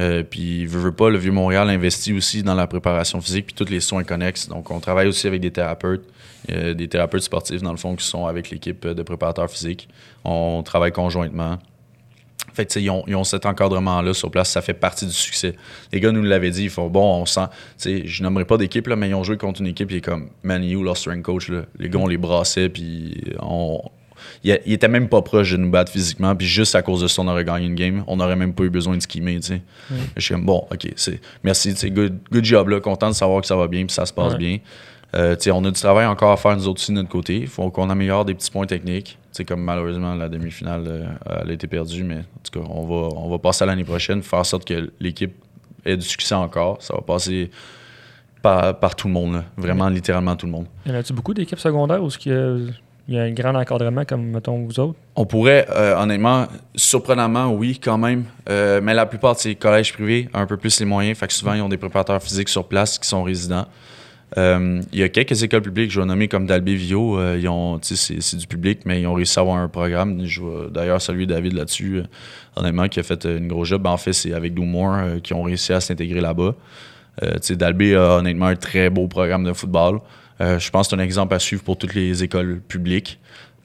Euh, puis, veut, veut pas, le Vieux-Montréal investit aussi dans la préparation physique puis tous les soins connexes. Donc, on travaille aussi avec des thérapeutes, euh, des thérapeutes sportifs, dans le fond, qui sont avec l'équipe de préparateurs physiques. On travaille conjointement. Fait que, ils ont, cet encadrement-là sur place, ça fait partie du succès. Les gars nous l'avaient dit, ils font bon, on sent. je nommerai pas d'équipe, mais ils ont joué contre une équipe, qui est comme Manu, leur strength coach. Les gars, on les brassait, puis on, il, était même pas proche de nous battre physiquement, puis juste à cause de ça, on aurait gagné une game. On n'aurait même pas eu besoin de skimmer, tu sais. Je suis comme, bon, ok, c'est, merci, tu good, good job, là, content de savoir que ça va bien, puis ça se passe bien. Euh, on a du travail encore à faire nous autres aussi de notre côté. Il faut qu'on améliore des petits points techniques. sais comme malheureusement la demi-finale euh, elle a été perdue, mais en tout cas, on va, on va passer à l'année prochaine, faire en sorte que l'équipe ait du succès encore. Ça va passer par, par tout le monde, vraiment littéralement tout le monde.
Y en a-tu beaucoup d'équipes secondaires où ce qui il y a un grand encadrement comme, mettons, vous autres?
On pourrait, euh, honnêtement, surprenamment, oui, quand même. Euh, mais la plupart de ces collèges privés ont un peu plus les moyens. Fait que souvent, ils ont des préparateurs physiques sur place qui sont résidents. Euh, il y a quelques écoles publiques, je vais nommer comme Dalby Vio. ils ont, c'est, du public, mais ils ont réussi à avoir un programme. Je vais d'ailleurs saluer David là-dessus, honnêtement, qui a fait une grosse job. En fait, c'est avec Moore qui ont réussi à s'intégrer là-bas. Dalby a honnêtement un très beau programme de football. Euh, je pense que c'est un exemple à suivre pour toutes les écoles publiques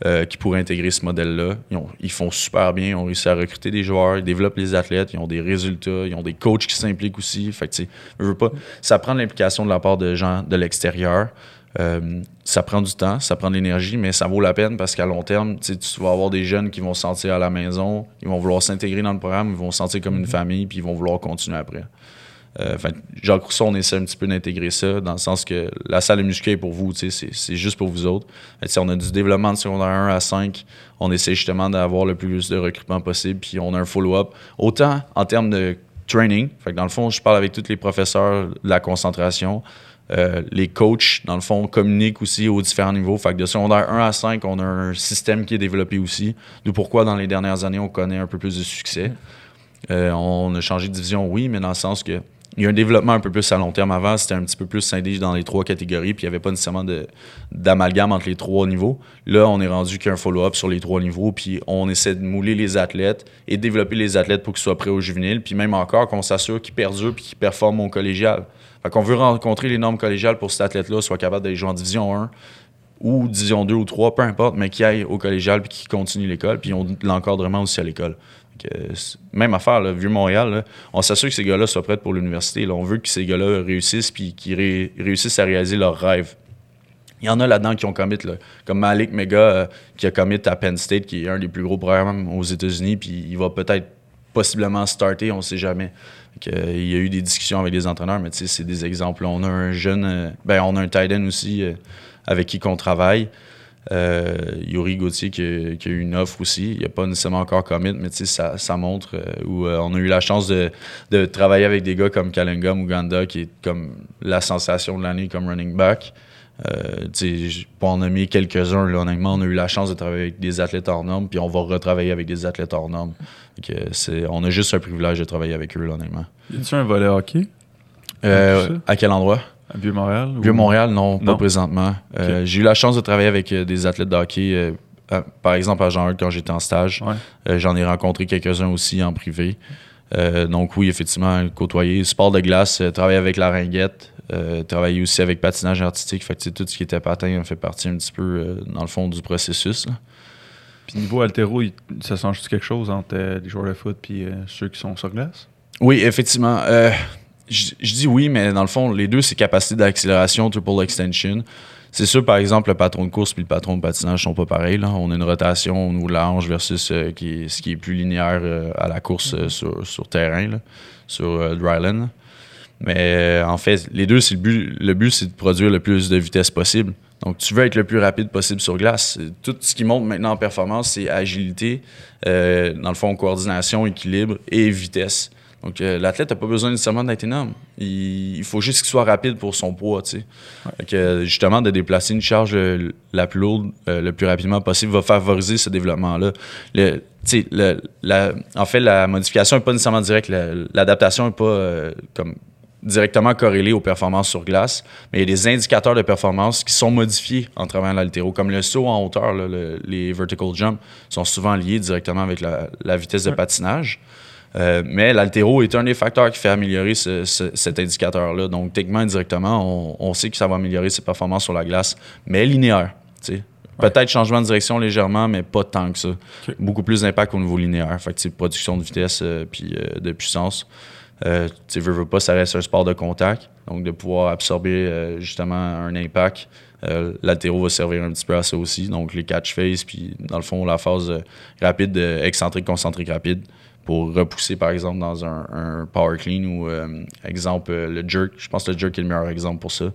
euh, qui pourraient intégrer ce modèle-là. Ils, font super bien, ils ont réussi à recruter des joueurs, ils développent les athlètes, ils ont des résultats, ils ont des coachs qui s'impliquent aussi. Fait que, je veux pas, ça prend de l'implication de la part de gens de l'extérieur. Euh, ça prend du temps, ça prend de l'énergie, mais ça vaut la peine parce qu'à long terme, tu vas avoir des jeunes qui vont se sentir à la maison, ils vont vouloir s'intégrer dans le programme, ils vont se sentir comme une famille, puis ils vont vouloir continuer après. Euh, Jacques Rousseau, on essaie un petit peu d'intégrer ça, dans le sens que la salle de muscu pour vous, c'est juste pour vous autres. on a du développement de secondaire 1 à 5. On essaie justement d'avoir le plus de recrutement possible, puis on a un follow-up. Autant en termes de training, fait dans le fond, je parle avec tous les professeurs de la concentration. Euh, les coachs, dans le fond, communiquent aussi aux différents niveaux. Fait que de secondaire 1 à 5, on a un système qui est développé aussi. D'où pourquoi, dans les dernières années, on connaît un peu plus de succès. Euh, on a changé de division, oui, mais dans le sens que il y a un développement un peu plus à long terme. Avant, c'était un petit peu plus scindé dans les trois catégories, puis il n'y avait pas nécessairement d'amalgame entre les trois niveaux. Là, on est rendu qu'un follow-up sur les trois niveaux, puis on essaie de mouler les athlètes et développer les athlètes pour qu'ils soient prêts au juvénile, puis même encore qu'on s'assure qu'ils perdurent puis qu'ils performent au collégial. Fait qu'on veut rencontrer les normes collégiales pour que cet athlète-là soit capable d'aller jouer en division 1 ou division 2 ou 3, peu importe, mais qui aille au collégial puis qui continue l'école, puis ils ont l'encadrement aussi à l'école même affaire, le Vieux-Montréal, on s'assure que ces gars-là soient prêts pour l'université. On veut que ces gars-là réussissent puis qu'ils réussissent à réaliser leurs rêves. Il y en a là-dedans qui ont commit, comme Malik Mega euh, qui a commit à Penn State, qui est un des plus gros programmes aux États-Unis, puis il va peut-être possiblement starter, on ne sait jamais. Euh, il y a eu des discussions avec les entraîneurs, mais c'est des exemples. On a un jeune, euh, ben, on a un tight aussi avec qui on travaille. Euh, Yuri Gauthier qui a, eu une offre aussi. Il n'a pas nécessairement encore commit, mais ça, ça montre euh, où euh, on a eu la chance de, travailler avec des gars comme Kalenga Muganda, qui est comme la sensation de l'année comme running back. pour en nommer quelques-uns, honnêtement, on a eu la chance de travailler avec des athlètes hors normes, puis on va retravailler avec des athlètes hors normes. on a juste un privilège de travailler avec eux, honnêtement.
Y a-t-il un volet hockey?
à quel endroit?
À Vieux-Montréal?
Vieux-Montréal, non, pas présentement. Euh, j'ai eu la chance de travailler avec euh, des athlètes de hockey, euh, par exemple à Jean-Hugues quand j'étais en stage. J'en ai rencontré quelques-uns aussi en privé. donc oui, effectivement, côtoyer sport de glace, travailler avec la ringuette, travailler aussi avec patinage artistique. Fait que, tout ce qui était patin fait partie un petit peu, dans le fond, du processus.
Puis niveau altéro, ça change quelque chose entre les joueurs de foot et ceux qui sont sur glace?
Oui, effectivement je, dis oui, mais dans le fond, les deux, c'est capacité d'accélération, triple extension. C'est sûr, par exemple, le patron de course et le patron de patinage sont pas pareils. Là. On a une rotation au niveau de la hanche versus euh, qui ce qui est plus linéaire euh, à la course euh, sur, terrain, sur dryland. Mais en fait, les deux, c'est le but. Le but, c'est de produire le plus de vitesse possible. Donc, tu veux être le plus rapide possible sur glace. Tout ce qui monte maintenant en performance, c'est agilité, dans le fond, coordination, équilibre et vitesse. Donc, euh, l'athlète n'a pas besoin nécessairement d'être énorme. Il, faut juste qu'il soit rapide pour son poids, tu sais. justement, de déplacer une charge la plus lourde euh, le plus rapidement possible va favoriser ce développement-là. Le, en fait, la modification n'est pas nécessairement directe. L'adaptation n'est pas euh, comme directement corrélé aux performances sur glace, mais il y a des indicateurs de performance qui sont modifiés en travaillant l'altéro, comme le saut en hauteur, là, le- les vertical jumps sont souvent liés directement avec la, la vitesse de patinage. Euh, mais l'altéro est un des facteurs qui fait améliorer ce- ce- cet indicateur-là. Donc, techniquement, indirectement, on, on sait que ça va améliorer ses performances sur la glace, mais linéaire. Peut-être changement de direction légèrement, mais pas tant que ça. Beaucoup plus d'impact au niveau linéaire. Fait que, production de vitesse euh, puis euh, de puissance. Euh, tu veux, veux pas, ça reste un sport de contact. Donc, de pouvoir absorber justement un impact, euh, l'altéro va servir un petit peu à ça aussi. Donc, les catch phase, puis dans le fond, la phase euh, rapide, euh, excentrique, concentrique rapide, pour repousser par exemple dans un, un power clean ou, euh, exemple, euh, le jerk. Je pense que le jerk est le meilleur exemple pour ça.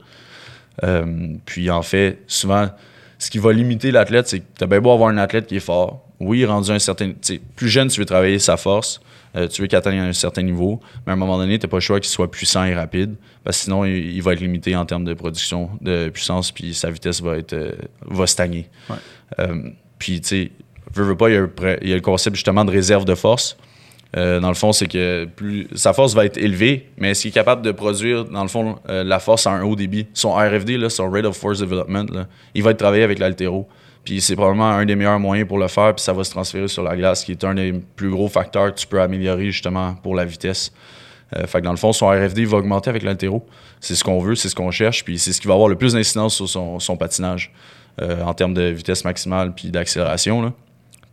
Euh, puis en fait, souvent, ce qui va limiter l'athlète, c'est que tu as bien beau avoir un athlète qui est fort. Oui, rendu à un certain. Plus jeune, tu veux travailler sa force. euh, tu veux qu'il atteigne un certain niveau. Mais à un moment donné, tu n'as pas le choix qu'il soit puissant et rapide. Parce que sinon, il, il va être limité en termes de production de puissance. Puis sa vitesse va, être, euh, va stagner.
Ouais.
Euh, puis, tu sais, veux, veux pas, il y, a, un pré- il y a le concept justement de réserve de force. Euh, dans le fond, c'est que sa force va être élevée, mais est-ce qu'il est capable de produire, dans le fond, euh, la force à un haut débit? Son RFD, là, son Rate of Force Development, là, il va être travaillé avec l'altéro. Puis c'est probablement un des meilleurs moyens pour le faire, puis ça va se transférer sur la glace, qui est un des plus gros facteurs que tu peux améliorer justement pour la vitesse. Euh, fait que dans le fond, son RFD va augmenter avec l'altéro. C'est ce qu'on veut, c'est ce qu'on cherche, puis c'est ce qui va avoir le plus d'incidence sur son, son patinage en termes de vitesse maximale puis d'accélération.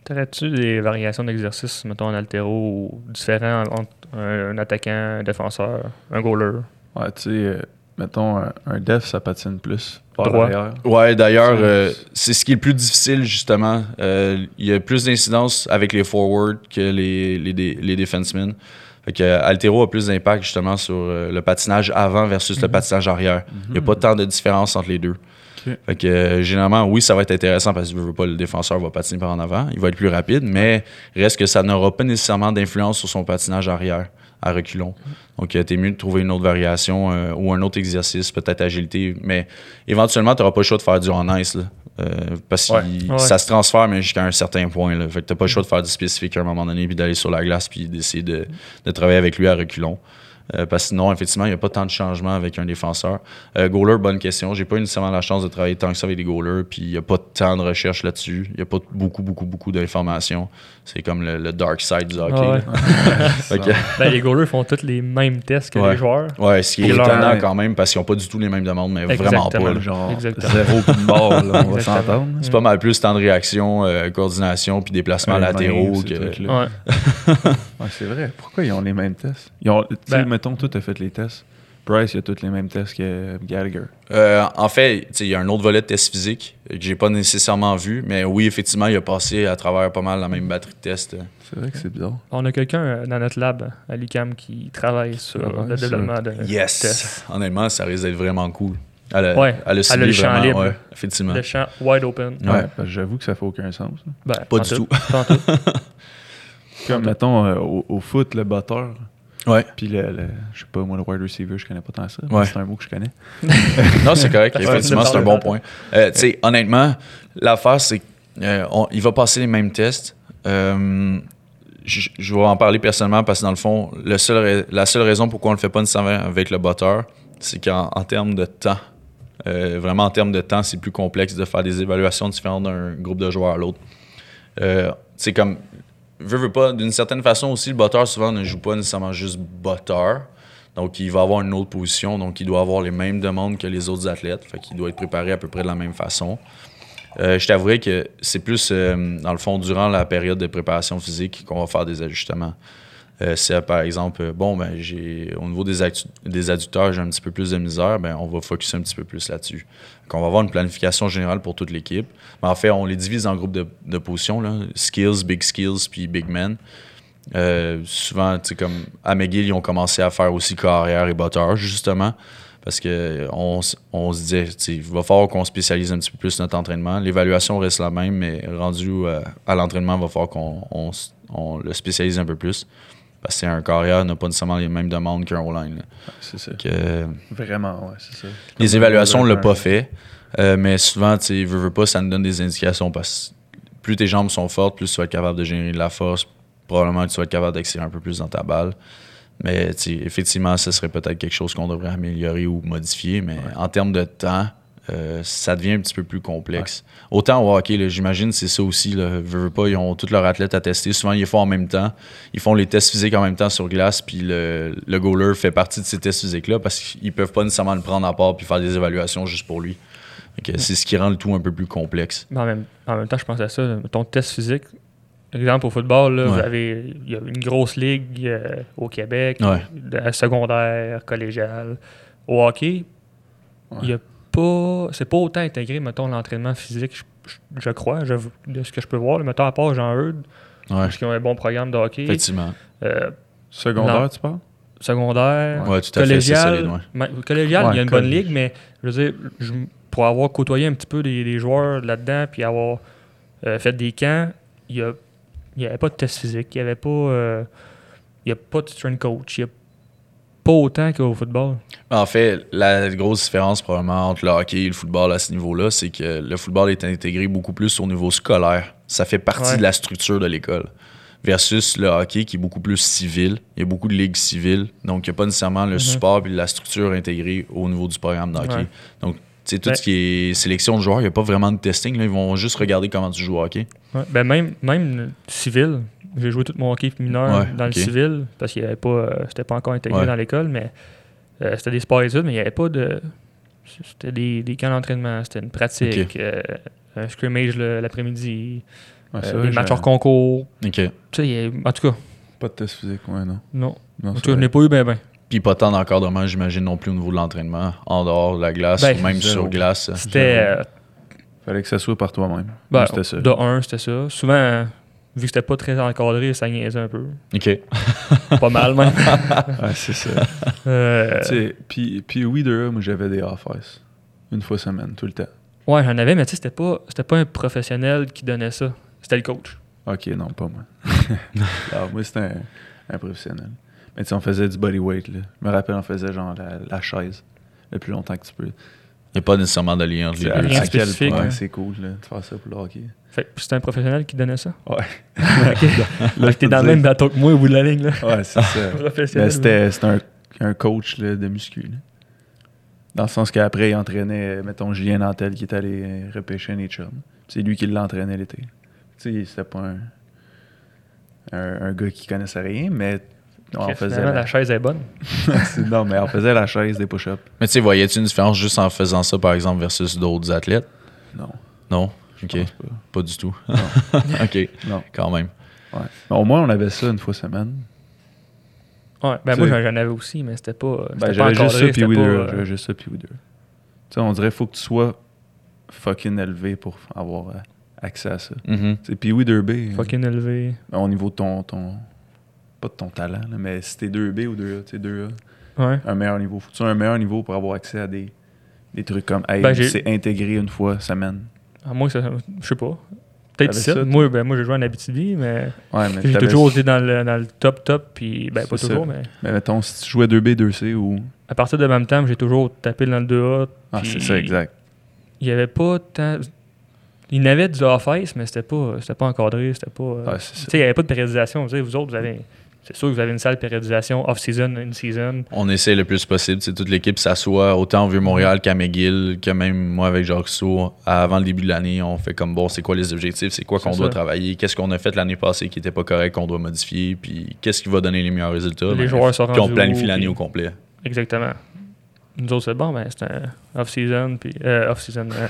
T'aurais-tu des variations d'exercice, mettons en altéro, ou différents entre un, un attaquant, un défenseur, un goaler?
Ouais, tu sais, euh, mettons, un, un def, ça patine plus.
Droit.
Ouais, d'ailleurs, euh,
c'est-
ce qui est le plus difficile, justement. Euh, Il y a plus d'incidence avec les forwards que les, les, les defensemen. Fait que Altero a plus d'impact, justement, sur le patinage avant versus le patinage arrière. Il n'y a pas tant de différence entre les deux. Fait que, euh, généralement, oui, ça va être intéressant parce que veux pas, le défenseur va patiner par en avant. Il va être plus rapide, mais reste que ça n'aura pas nécessairement d'influence sur son patinage arrière à reculons. Donc, euh, t'es mieux de trouver une autre variation euh, ou un autre exercice, peut-être agilité, mais éventuellement, tu n'auras pas le choix de faire du en ice, là, euh, parce que
Ouais.
il-
Ouais.
ça se transfère, mais jusqu'à un certain point. Là. Fait que tu pas le choix de faire du spécifique à un moment donné, puis d'aller sur la glace, puis d'essayer de, de travailler avec lui à reculons. Euh, parce que sinon, effectivement, il n'y a pas tant de changements avec un défenseur. Euh, goaler, bonne question. J'ai pas nécessairement la chance de travailler tant que ça avec des goalers, puis il n'y a pas tant de recherche là-dessus. Il n'y a pas beaucoup, beaucoup, beaucoup d'informations. C'est comme le, le dark side du hockey.
Ah ouais. [laughs] [laughs] Ben, les goalers font tous les mêmes tests que
Ouais.
les joueurs.
ouais, ce qui est
leur-
étonnant quand même, parce qu'ils n'ont pas du tout les mêmes demandes, mais vraiment pas. Là.
Genre,
Exactement.
zéro coup de bord, là, on va s'entendre.
C'est pas mal plus temps de réaction, euh, coordination, puis déplacement
Ouais,
latéraux. que-.
Ouais.
C'est vrai. Pourquoi ils ont les mêmes tests? Ils ont, tu sais,
Ben-
mettons, toi, t'as fait les tests. Bryce, il a tous les mêmes tests que Gallagher.
Euh, en fait, il y a un autre volet de test physique que j'ai pas nécessairement vu, mais oui, effectivement, il a passé à travers pas mal la même batterie de test.
C'est vrai que c'est bizarre.
On a quelqu'un euh, dans notre lab à l'UQAM qui travaille sur
Travaille
le développement de
Yes!
tests.
Honnêtement, ça risque d'être vraiment cool. Elle a,
Ouais,
elle a
elle a le champ
vraiment,
libre.
ouais, effectivement.
Le champ wide open.
Ouais, j'avoue que ça fait aucun sens.
Ben,
Pas du tout.
Tout. [laughs]
Comme, mettons, euh, au, au foot, le batteur,
Ouais.
puis le, le- je sais pas, moi, le wide receiver, je connais pas tant ça.
Ouais.
C'est un mot que je connais. [laughs]
Non, c'est correct. [laughs] Effectivement,
c'est
un bon point. Euh, tu sais, honnêtement, l'affaire, c'est qu'il va passer les mêmes tests. Euh, je, je vais en parler personnellement parce que dans le fond, le seul rai- la seule raison pourquoi on le fait pas nécessairement avec le botteur, c'est qu'en en termes de temps, euh, vraiment en termes de temps, c'est plus complexe de faire des évaluations différentes d'un groupe de joueurs à l'autre. Euh, c'est comme, d'une certaine façon aussi, le botteur souvent ne joue pas nécessairement juste botteur. Donc, il va avoir une autre position, donc il doit avoir les mêmes demandes que les autres athlètes. Fait qu'il doit être préparé à peu près de la même façon. Euh, je t'avouerai que c'est plus, euh, dans le fond, durant la période de préparation physique qu'on va faire des ajustements. Euh, c'est par exemple, euh, bon, ben, j'ai, au niveau des, des adducteurs, j'ai un petit peu plus de misère, ben, on va focuser un petit peu plus là-dessus. On va avoir une planification générale pour toute l'équipe. Mais en fait, on les divise en groupes de, de positions, là. skills, big skills, puis big men. Euh, souvent, comme à McGill, ils ont commencé à faire aussi carrière et botteur, justement, parce que on, se disait, il va falloir qu'on spécialise un petit peu plus notre entraînement. L'évaluation reste la même, mais rendu euh, à l'entraînement, il va falloir qu'on on le spécialise un peu plus. Parce que un carrière n'a pas nécessairement les mêmes demandes qu'un O-line.
C'est ça.
Que,
Vraiment, ouais, c'est ça.
les
Comme
évaluations, on l'a pas fait. Euh, mais souvent, tu sais, veux, veux pas, ça nous donne des indications parce que plus tes jambes sont fortes, plus tu vas être capable de générer de la force. Probablement que tu vas être capable d'accélérer un peu plus dans ta balle. Mais effectivement, ce serait peut-être quelque chose qu'on devrait améliorer ou modifier. Mais en termes de temps, euh, ça devient un petit peu plus complexe. Autant au hockey, j'imagine c'est ça aussi. Là, Veux, veux pas, ils ont tous leurs athlètes à tester. Souvent, ils les font en même temps. Ils font les tests physiques en même temps sur glace, puis le, le goaler fait partie de ces tests physiques-là parce qu'ils peuvent pas nécessairement le prendre à part puis faire des évaluations juste pour lui. C'est ce qui rend le tout un peu plus complexe.
En même, en même temps, je pense à ça. Ton test physique, exemple au football, là, vous
Ouais.
avez, il y a une grosse ligue euh, au Québec,
Ouais.
de- secondaire, collégiale. Au hockey,
Ouais.
il y a pas, c'est pas autant intégré, mettons, l'entraînement physique, je, je- je crois, je- de ce que je peux voir. là. mettons, à part Jean-Eudes,
Ouais,
parce qu'ils ont un bon programme de hockey.
effectivement.
Euh,
Secondaire,
Non.
tu parles?
secondaire,
Ouais, tout à fait. C'est
collégial,
solide, ouais.
ma- collégial,
Ouais,
il y a une bonne ligue, mais je veux dire, je- pour avoir côtoyé un petit peu des, des joueurs là-dedans, puis avoir euh, fait des camps, il y a- il n'y avait pas de test physique, il n'y avait pas, euh, il y a pas de strength coach, il n'y a pas autant qu'au football.
En fait, la grosse différence probablement entre le hockey et le football à ce niveau-là, c'est que le football est intégré beaucoup plus au niveau scolaire. Ça fait partie
Ouais.
de la structure de l'école. Versus le hockey qui est beaucoup plus civil. Il y a beaucoup de ligues civiles. Donc, il n'y a pas nécessairement le
Mhm.
support et la structure intégrée au niveau du programme de hockey.
Ouais.
Donc, tu sais, tout
Ben-
ce qui est sélection de joueurs, il n'y a pas vraiment de testing. Là. Ils vont juste regarder comment tu joues au hockey.
Ouais, Ben même, même civil, j'ai joué tout mon hockey mineur
Ouais,
dans le civil, parce qu'il y avait pas, euh, c'était pas encore intégré
Ouais.
dans l'école, mais euh, c'était des sports études, mais il n'y avait pas de. C'était des, des camps d'entraînement, c'était une pratique, euh, un scrimmage le- l'après-midi,
Ouais,
euh, des matchs hors concours.
OK.
Tu sais, il y a- en tout cas,
Pas de test physique, ouais, non.
non.
non
En tout cas, je n'ai pas eu ben ben.
Puis pas tant d'encadrement, j'imagine, non plus au niveau de l'entraînement, en dehors de la glace,
Ben,
ou même sur glace.
C'était. euh,
Fallait que ça soit par toi-même.
ben,
Moi, c'était ça.
de un, c'était ça. Souvent, euh, vu que c'était pas très encadré, ça niaisait un peu.
OK.
Pas mal, même. [laughs]
Ouais, c'est ça.
Euh,
tu sais, puis, puis oui, de moi, j'avais des off-ice. Une fois semaine, tout le temps.
ouais, j'en avais, mais tu sais, c'était pas, c'était pas un professionnel qui donnait ça. C'était le coach.
Ok, non, pas moi. [laughs] Alors, moi, c'était un, un professionnel. Mais tu sais, on faisait du bodyweight, là. Je me rappelle, on faisait genre la, la chaise le plus longtemps que tu peux.
Il n'y a pas nécessairement de lien entre les deux.
hein.
c'est cool là, de faire ça pour le hockey.
Fait que c'était un professionnel qui donnait ça.
Ouais. [laughs]
Là, t'es dans le même bateau que moi au bout de la ligne, là.
Ouais, c'est ça. [laughs]
Professionnel.
Mais c'était c'était un, un coach là, de muscu. là. Dans le sens qu'après, il entraînait, mettons, Julien Nantel qui est allé repêcher un chums. C'est lui qui l'entraînait l'été. Tu sais, c'était pas un, un, un gars qui connaissait rien, mais on
Ok,
faisait la...
la chaise est bonne. [laughs]
Non, mais on faisait la chaise des push-ups.
Mais tu sais, voyais-tu une différence juste en faisant ça, par exemple, versus d'autres athlètes?
Non,
Non? OK.
pas.
Pas du tout.
Non. [laughs]
OK.
Non.
Quand même.
Ouais. Mais au moins, on avait ça une fois semaine.
Ouais, ben moi, j'en avais aussi, mais c'était pas.
Ben,
pas
j'avais juste ça, puis
euh,
J'avais juste ça, puis. Tu sais, on dirait qu'il faut que tu sois fucking élevé pour avoir euh, accès à ça.
Mhm.
C'est puis oui, 2B.
Fucking élevé.
euh, Au niveau de ton, ton. Pas de ton talent, là, mais si t'es 2B ou 2A, tu sais, 2A,
Ouais.
un meilleur niveau. Faut que tu aies un meilleur niveau pour avoir accès à des, des trucs comme. Hey,
Ben,
c'est intégré une fois semaine.
À moins que ça. Je sais pas. Peut-être ça, Moi, ben, moi j'ai joué en Abitibi, mais
Ouais, mais
j'ai toujours été dans le, dans le top top, puis ben pas toujours,
ça.
mais
Mais mettons, si tu jouais 2B, 2C ou.
à partir de même temps, j'ai toujours tapé dans le 2A.
Ah, c'est ça, exact.
Il y avait pas tant. Il y avait du off-ice, mais c'était pas, c'était pas encadré, c'était pas. sais, il n'y avait pas de périodisation. Tu sais, vous autres, vous avez. C'est sûr que vous avez une salle de périodisation off-season, in-season.
On essaie le plus possible. C'est toute l'équipe s'assoit, autant au Vieux-Montréal qu'à McGill, que même moi avec Jacques Rousseau. Avant le début de l'année, on fait comme bon, c'est quoi les objectifs, c'est quoi qu'on doit travailler, qu'est-ce qu'on a fait l'année passée qui n'était pas correct, qu'on doit modifier, puis qu'est-ce qui va donner les meilleurs résultats.
Les
Ben,
joueurs sont
Puis on planifie l'année
puis-
au complet.
Exactement. Nous autres, c'est bon, ben, c'est un off-season, puis euh, off-season, euh,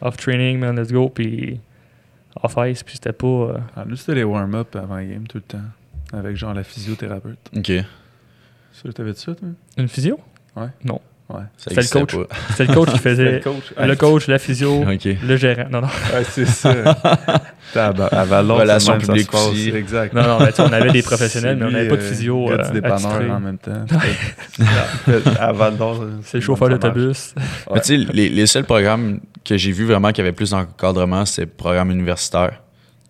off-training, man, let's go, puis off-ice, puis c'était pas. euh,
Ah, nous, c'était les warm-up avant la game tout le temps. Avec genre la physiothérapeute.
OK.
Ça, t'avais dit ça, toi?
une physio?
Ouais.
Non.
Ouais.
C'était le coach. C'était le coach qui faisait. [laughs]
le coach.
le coach, la physio, [laughs] le gérant. Non, non.
Ouais, c'est ça. [laughs] T'as à, ça se passe,
aussi.
Exact.
Non, non, mais tu sais, on avait des professionnels, mais on n'avait pas de
euh,
physio. euh,
dépanneur en même temps. à Val d'Or.
C'est le chauffeur d'autobus.
Mais tu sais, les, les seuls programmes que j'ai vus vraiment qui avaient plus d'encadrement, c'est le programme universitaire.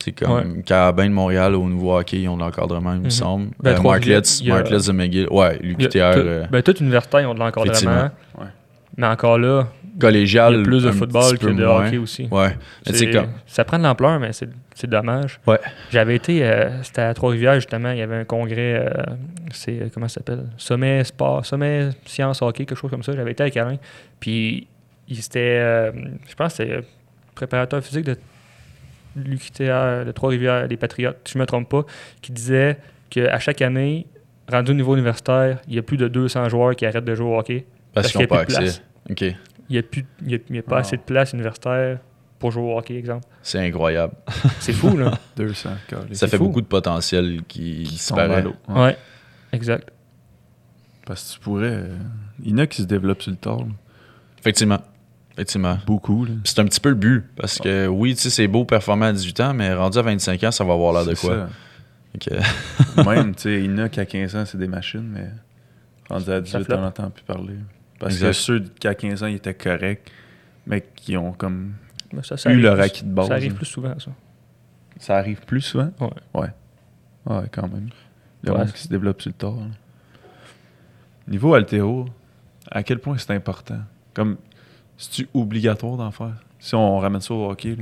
C'est comme Carabin de Montréal au nouveau hockey, ils ont de l'encadrement, il me
Mhm.
semble.
Ben,
Euh, Martlets de McGill. Ouais, l'UQTR. euh,
ben, toute université, ils ont de l'encadrement. Mais encore là,
collégial.
Il y a plus de football que de
moins.
hockey aussi.
Ouais. Mais comme.
Ça prend de l'ampleur, mais c'est c'est dommage.
Ouais.
J'avais été, euh, c'était à Trois-Rivières justement, il y avait un congrès, euh, c'est, comment ça s'appelle? Sommet Sport, Sommet Science Hockey, quelque chose comme ça. J'avais été avec Alain. Puis, il c'était, euh, je pense que c'était préparateur physique de l'UQTR, de Trois-Rivières, des Patriotes, si je ne me trompe pas, qui disait qu'à chaque année, rendu au niveau universitaire, il y a plus de 200 joueurs qui arrêtent de jouer au hockey.
Parce
Parce
qu'ils n'ont
qu'il y a
pas accès.
Il n'y a, plus- il y a- il y a pas
Ah.
assez de place universitaire pour jouer au hockey, exemple.
C'est incroyable. [laughs]
C'est fou, là. [laughs]
200 calés.
Ça fait
fou.
beaucoup de potentiel qui,
qui
disparaît.
l'eau. Ouais.
ouais, exact.
Parce que tu pourrais. euh, Il y en a qui se développent sur le tard.
Effectivement. Effectivement.
Beaucoup. Là.
C'est un petit peu le but. Parce que oui, tu sais, c'est beau performer à 18 ans, mais rendu à 25 ans, ça va avoir l'air de quoi?
Ça. [laughs] Même, tu sais, il y en a qui à 15 ans, c'est des machines, mais rendu à 18,
floppe.
on n'entend plus parler. Parce
Exact.
que ceux qui à 15 ans, ils étaient corrects, mais qui ont comme
Mais ça, ça
eu
arrive
leur acquis de base.
Ça arrive plus souvent, ça.
Ça arrive plus souvent?
Ouais.
Ouais. Ouais, quand même. Le
Ouais.
monde qui se développe sur le tard. là. Niveau altéro, à quel point c'est important? Comme, c'est-tu obligatoire d'en faire? Si on ramène ça au hockey,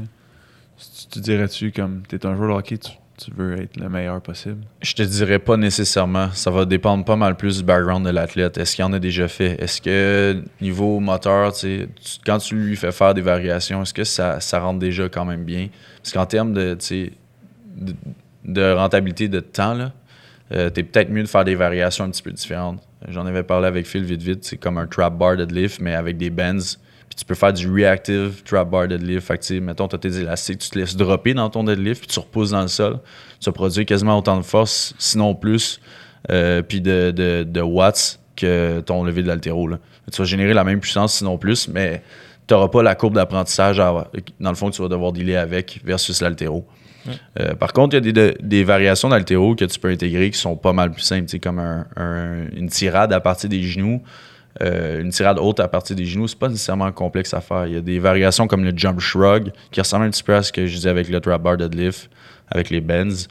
si tu dirais-tu comme, t'es un joueur de hockey, tu, tu veux être le meilleur possible?
Je te dirais pas nécessairement. Ça va dépendre pas mal plus du background de l'athlète. Est-ce qu'il en a déjà fait? Est-ce que niveau moteur, tu tu- quand tu lui fais faire des variations, est-ce que ça, ça rentre déjà quand même bien? Parce qu'en termes tu de, de rentabilité de temps, là, euh, t'es peut-être mieux de faire des variations un petit peu différentes. J'en avais parlé avec Phil vite vite. C'est comme un trap bar deadlift, mais avec des bends. Puis tu peux faire du reactive trap bar deadlift. Fait que, tu mettons, tu as tes élastiques, tu te laisses dropper dans ton deadlift, puis tu repousses dans le sol. Tu vas produire quasiment autant de force, sinon plus, euh, puis de, de, de watts que ton levé de l'altéro. Tu vas générer la même puissance, sinon plus, mais tu n'auras pas la courbe d'apprentissage dans le fond que tu vas devoir dealer avec versus l'altéro. Euh, par contre, il y a des, de- des variations d'altéro que tu peux intégrer qui sont pas mal plus simples, comme un- un- une tirade à partir des genoux. Euh, une tirade haute à partir des genoux, c'est pas nécessairement complexe à faire. Il y a des variations comme le jump shrug qui ressemble un petit peu à ce que je disais avec le trap bar deadlift, avec les bends.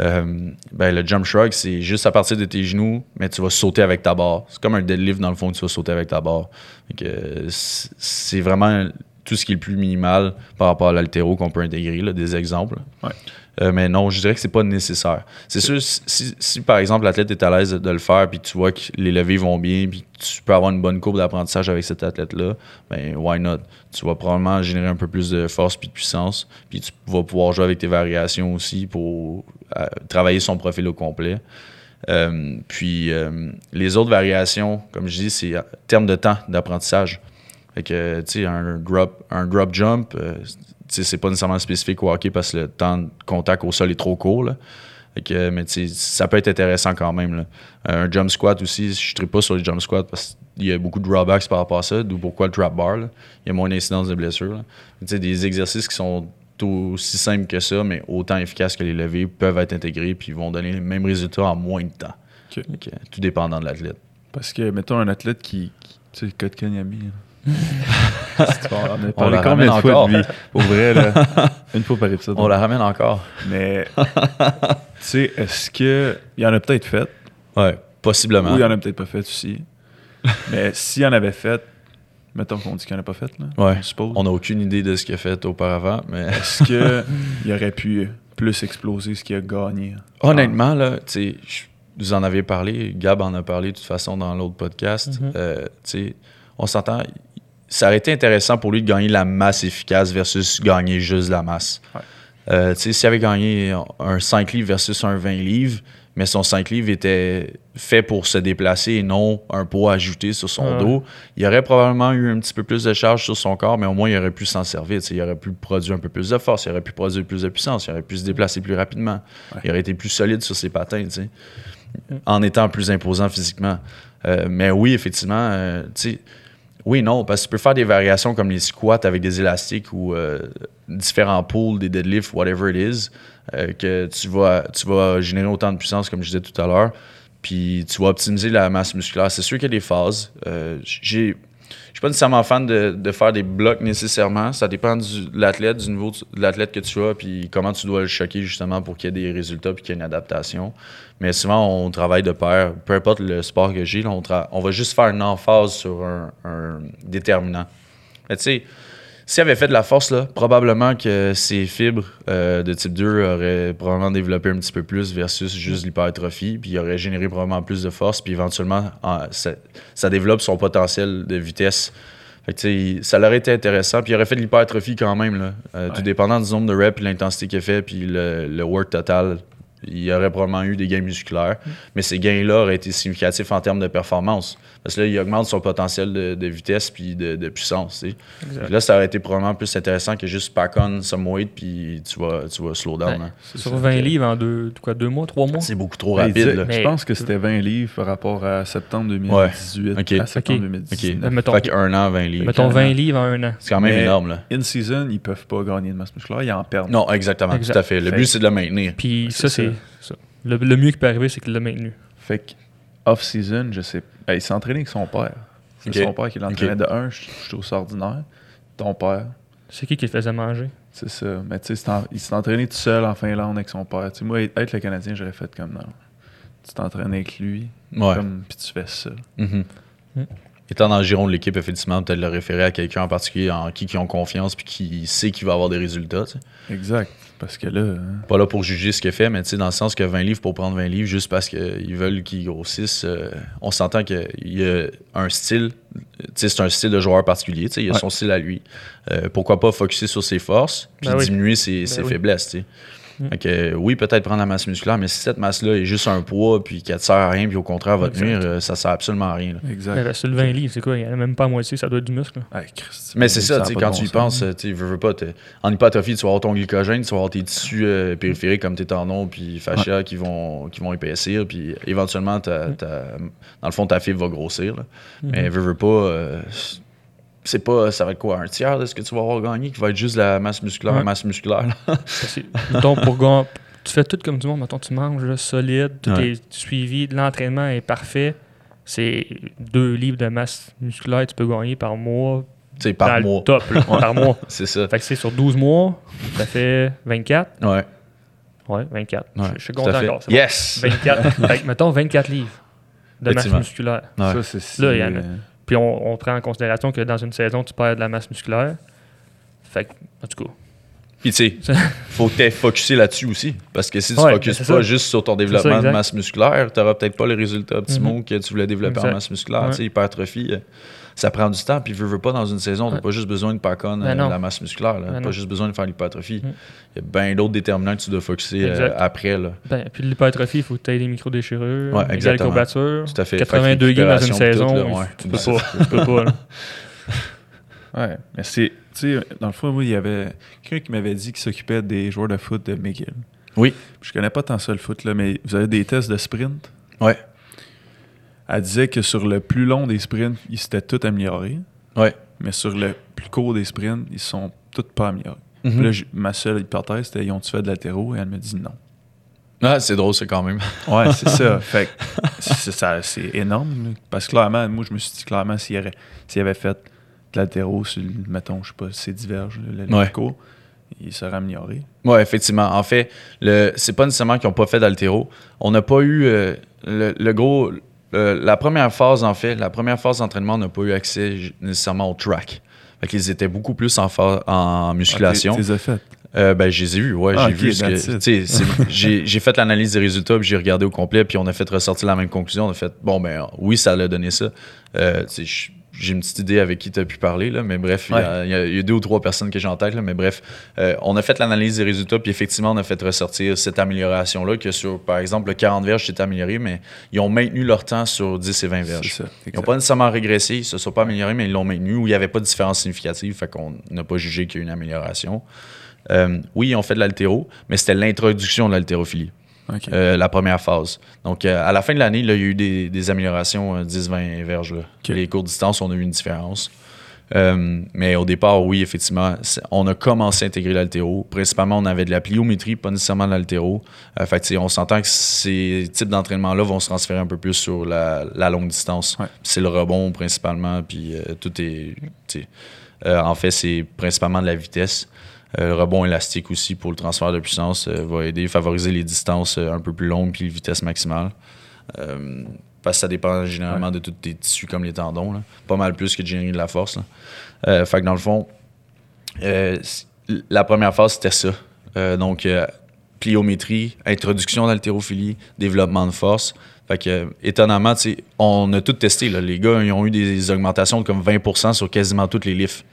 Euh, ben, le jump shrug, c'est juste à partir de tes genoux, mais tu vas sauter avec ta barre. C'est comme un deadlift dans le fond tu vas sauter avec ta barre. C'est vraiment tout ce qui est le plus minimal par rapport à l'altéro qu'on peut intégrer, là, des exemples. Euh, mais non, je dirais que c'est pas nécessaire. C'est sûr, si, si- par exemple l'athlète est à l'aise de le faire, puis tu vois que les levées vont bien, puis tu peux avoir une bonne courbe d'apprentissage avec cet athlète-là, ben why not? Tu vas probablement générer un peu plus de force puis de puissance, puis tu vas pouvoir jouer avec tes variations aussi pour euh, travailler son profil au complet. Euh, puis les autres variations, comme je dis, c'est en termes de temps d'apprentissage. Fait que, tu sais, un drop, un drop jump, c'est pas nécessairement spécifique au hockey parce que le temps de contact au sol est trop court. Là. Fait que, mais ça peut être intéressant quand même. là. Un jump squat aussi, je ne pas sur les jump squats parce qu'il y a beaucoup de drawbacks par rapport à ça, d'où pourquoi le trap bar. là. Il y a moins d'incidence de blessures. des exercices qui sont aussi simples que ça, mais autant efficaces que les levées, peuvent être intégrés puis vont donner les mêmes résultats en moins de temps. Tout dépendant de l'athlète.
Parce que, mettons, un athlète qui. qui- tu sais, Kotkaniemi. [laughs] on parlé
la
combien de
ramène
fois
encore.
de lui? Pour vrai, là. [laughs] Une fois par épisode.
On la ramène encore.
Mais, [laughs] tu sais, est-ce que. Il y en a peut-être fait,
Ouais, possiblement.
ou il y en a peut-être pas fait aussi. Mais s'il y en avait fait, mettons qu'on dit qu'il n'y en a pas fait, là.
Ouais.
On suppose.
On n'a aucune idée de ce qu'il a fait auparavant, mais
Est-ce qu'il aurait pu plus exploser ce qu'il a gagné?
honnêtement, là, tu sais, vous en avez parlé, Gab en a parlé de toute façon dans l'autre podcast.
Mhm.
Euh, tu sais, on s'entend, ça aurait été intéressant pour lui de gagner la masse efficace versus gagner juste la masse.
Ouais.
Euh, s'il avait gagné un 5 livres versus un 20 livres, mais son 5 livres était fait pour se déplacer et non un poids ajouté sur son dos, il aurait probablement eu un petit peu plus de charge sur son corps, mais au moins il aurait pu s'en servir. Il aurait pu produire un peu plus de force, il aurait pu produire plus de puissance, il aurait pu se déplacer plus rapidement,
Ouais.
il aurait été plus solide sur ses patins, en étant plus imposant physiquement. Euh, mais oui, effectivement, euh, tu sais, oui, non, parce que tu peux faire des variations comme les squats avec des élastiques ou euh, différents pulls, des deadlifts, whatever it is, euh, que tu vas, tu vas générer autant de puissance, comme je disais tout à l'heure, puis tu vas optimiser la masse musculaire. C'est sûr qu'il y a des phases. Euh, j'ai. Pas nécessairement fan de, de faire des blocs nécessairement. Ça dépend de l'athlète, du niveau de l'athlète que tu as, puis comment tu dois le choquer justement pour qu'il y ait des résultats puis qu'il y ait une adaptation. Mais souvent, on travaille de pair. Peu importe le sport que j'ai, on, on va juste faire une emphase sur un, un déterminant. Mais tu sais, s'il avait fait de la force, là, probablement que ses fibres euh, de type 2 auraient probablement développé un petit peu plus versus juste l'hypertrophie, puis il aurait généré probablement plus de force, puis éventuellement, en- ça, ça développe son potentiel de vitesse. Fait que, ça aurait été intéressant, puis il aurait fait de l'hypertrophie quand même, là, Euh, tout dépendant du nombre de reps, l'intensité qu'il a fait, puis le, le work total. Il aurait probablement eu des gains musculaires, mais ces gains-là auraient été significatifs en termes de performance. Parce que là, il augmente son potentiel de, de vitesse puis de, de puissance. tu sais.
Exact.
Puis Là, ça aurait été probablement plus intéressant que juste pack on some weight puis tu vas, tu vas slow down.
Ouais.
hein.
Sur
ça.
20 livres en deux, quoi, deux mois, trois mois?
C'est beaucoup trop
Ben,
rapide. là.
Mais-
Je pense que c'était 20 livres par rapport à septembre 2018
Ok.
à septembre
Ok.
2019.
OK.
mettons-
fait qu'un an, 20 livres.
Mettons
Carrément.
20 livres en un an.
C'est quand même
Mais-
énorme. Là.
In season, ils peuvent pas gagner de masse musculaire, ils en perdent.
Non, exactement.
Exact.
Tout à fait. Le
Fait-
but, c'est de le maintenir.
Puis ça, c'est
ça.
Le, le mieux qui peut arriver, c'est qu'il l'a maintenu.
Fait que off-season, je sais. Ben, il s'est entraîné avec son père. C'est son père qui l'entraînait de un, je, je trouve ça ordinaire. Ton père,
C'est qui qui le faisait manger?
c'est ça. Mais tu sais, il s'est entraîné tout seul en Finlande avec son père. Moi, être le Canadien, j'aurais fait comme non. Tu t'entraînes avec lui,
Ouais.
comme, puis tu fais ça.
Mhm.
Mm.
Étant dans le giron de l'équipe, effectivement, peut-être le référer à quelqu'un en particulier en qui ils ont confiance puis qui sait qu'il va avoir des résultats.
Exact. Parce que là, hein,
Pas là pour juger ce qu'il fait, mais tu sais, dans le sens que 20 livres pour prendre 20 livres juste parce qu'ils veulent qu'ils grossissent, euh, on s'entend qu'il y a un style, tu sais, c'est un style de joueur particulier, tu sais, il a
Ouais.
son style à lui. Euh, pourquoi pas focuser sur ses forces puis
Ben oui.
diminuer ses,
Ben
ses
oui.
faiblesses, tu sais.
Mm.
Fait que, euh, oui, peut-être prendre la masse musculaire, mais si cette masse-là est juste un poids puis qu'elle te sert à rien puis au contraire va te
Exact.
nuire, euh, ça sert absolument à rien. là.
exact.
Là, sur le 20 livres, c'est quoi? Il n'y en a même pas à moitié, ça doit être du muscle. là.
Hey, Christ,
Mais c'est ça,
a
tu sais,
pas
quand tu y
sens.
penses, euh, tu veux, veux pas, t'es- en hypertrophie, tu vas avoir ton glycogène, tu vas avoir tes tissus euh, périphériques comme tes tendons puis fascia qui, vont, qui vont épaissir, puis éventuellement, ta- ta- dans le fond, ta fibre va grossir. là. Mais veux, veux pas, euh, c'est pas, ça va être quoi, un tiers de ce que tu vas avoir gagné qui va être juste la masse musculaire,
Ouais.
masse musculaire.
mettons, pour gagner- tu fais tout comme du monde. Mettons, tu manges là, solide, tout
Ouais.
est suivi, l'entraînement est parfait. C'est deux livres de masse musculaire que tu peux gagner par mois.
Tu sais, par mois.
Le top, là, par mois. [laughs]
C'est ça.
Fait que c'est sur 12 mois, ça fait 24.
Ouais.
Ouais, 24.
ouais,
je, je suis content encore. c'est bon.
Yes!
24. [laughs] fait que, mettons 24 livres de masse musculaire.
Ouais.
Ça, c'est si,
Là, il y en a. Puis on, on prend en considération que dans une saison, tu perds de la masse musculaire. Fait que, en tout cas,
Puis tu sais, [laughs] faut que tu focusé là-dessus aussi. Parce que si tu
Ouais,
focuses pas
ça.
juste sur ton
ça,
développement de masse musculaire, tu n'auras peut-être pas les résultats optimaux que tu voulais développer en masse musculaire.
Ouais.
Tu sais, hypertrophie, euh, ça prend du temps. Puis veux, veux pas dans une saison, tu
Ouais.
pas juste besoin de pack on
Ben
euh, la masse musculaire. là.
Ben
pas
non.
juste besoin de faire l'hypertrophie.
Mm.
Il y a bien d'autres déterminants que tu dois focuser euh, après. Là.
ben, puis l'hypertrophie, il faut que tu aies des micro-déchirures,
Ouais,
des courbatures.
Tout à fait.
82
Fait que
games dans une saison, tu peux pas. Tu peux pas, là. [laughs]
Ouais, mais c'est. Tu sais, dans le fond, moi, il y avait quelqu'un qui m'avait dit qu'il s'occupait des joueurs de foot de McGill.
Oui.
Je connais pas tant ça le foot, là, mais vous avez des tests de sprint?
Ouais.
Elle disait que sur le plus long des sprints, ils s'étaient tous améliorés.
Ouais.
Mais sur le plus court des sprints, ils sont tous pas améliorés.
Mhm.
Puis là, ma seule hypothèse, c'était ils ont-tu fait de latéraux? Et elle me dit non.
Ah, c'est drôle, ça, quand même. [laughs]
Ouais, c'est ça. [laughs] Fait que c'est, ça- c'est énorme. Parce que clairement, moi, je me suis dit clairement, s'il, s'il avait fait latéraux sur, mettons, je sais pas, c'est diverges, le, le
Ouais.
il serait amélioré.
Oui, effectivement. En fait, le, c'est pas nécessairement qu'ils n'ont pas fait d'altéro. On n'a pas eu euh, le, le gros. la première phase, en fait, la première phase d'entraînement, on n'a pas eu accès nécessairement au track. Fait qu'ils étaient beaucoup plus en, en musculation.
Ah, t'es- t'es fait.
Euh, ben, je les ai vus, ouais,
Ah,
j'ai vu ce que. c'est- [laughs] J'ai j'ai fait l'analyse des résultats, puis j'ai regardé au complet, puis on a fait ressortir la même conclusion. On a fait, bon, ben, oui, ça l'a donné ça. Euh, j'ai une petite idée avec qui tu as pu parler, là, mais bref, il y a- y, y deux ou trois personnes que j'ai en tête, là, mais bref, euh, on a fait l'analyse des résultats, puis effectivement, on a fait ressortir cette amélioration-là, que sur, par exemple, le 40 verges, c'est amélioré, mais ils ont maintenu leur temps sur 10 et 20
C'est
verges.
ça.
Ils n'ont pas nécessairement régressé, ils ne se sont pas améliorés, mais ils l'ont maintenu, où il n'y avait pas de différence significative, fait qu'on n'a pas jugé qu'il y a eu une amélioration. Euh, oui, ils ont fait de l'altéro, mais c'était l'introduction de l'haltérophilie, Euh, la première phase. Donc, euh, à la fin de l'année, il y a eu des, des améliorations euh, 10-20 verges. là.
Ok.
Les courtes distances, on a eu une différence. Euh, mais au départ, oui, effectivement, on a commencé à intégrer l'altéro. Principalement, on avait de la pliométrie, pas nécessairement de l'altéro. Euh, fait on s'entend que ces types d'entraînement-là vont se transférer un peu plus sur la, la longue distance.
Ouais.
C'est le rebond principalement, puis euh, tout est. euh, en fait, c'est principalement de la vitesse. Euh, le rebond élastique aussi pour le transfert de puissance euh, va aider, favoriser les distances euh, un peu plus longues puis les vitesses maximales. Parce que ça dépend généralement de tous tes tissus comme les tendons. là. Pas mal plus que de générer de la force. fait que dans le fond, la première phase, c'était ça. Euh, donc, euh, pliométrie, introduction d'haltérophilie, développement de force. Fait que, euh, étonnamment, on a tout testé. Là. Les gars, ils ont eu des augmentations de comme 20% sur quasiment toutes les lifts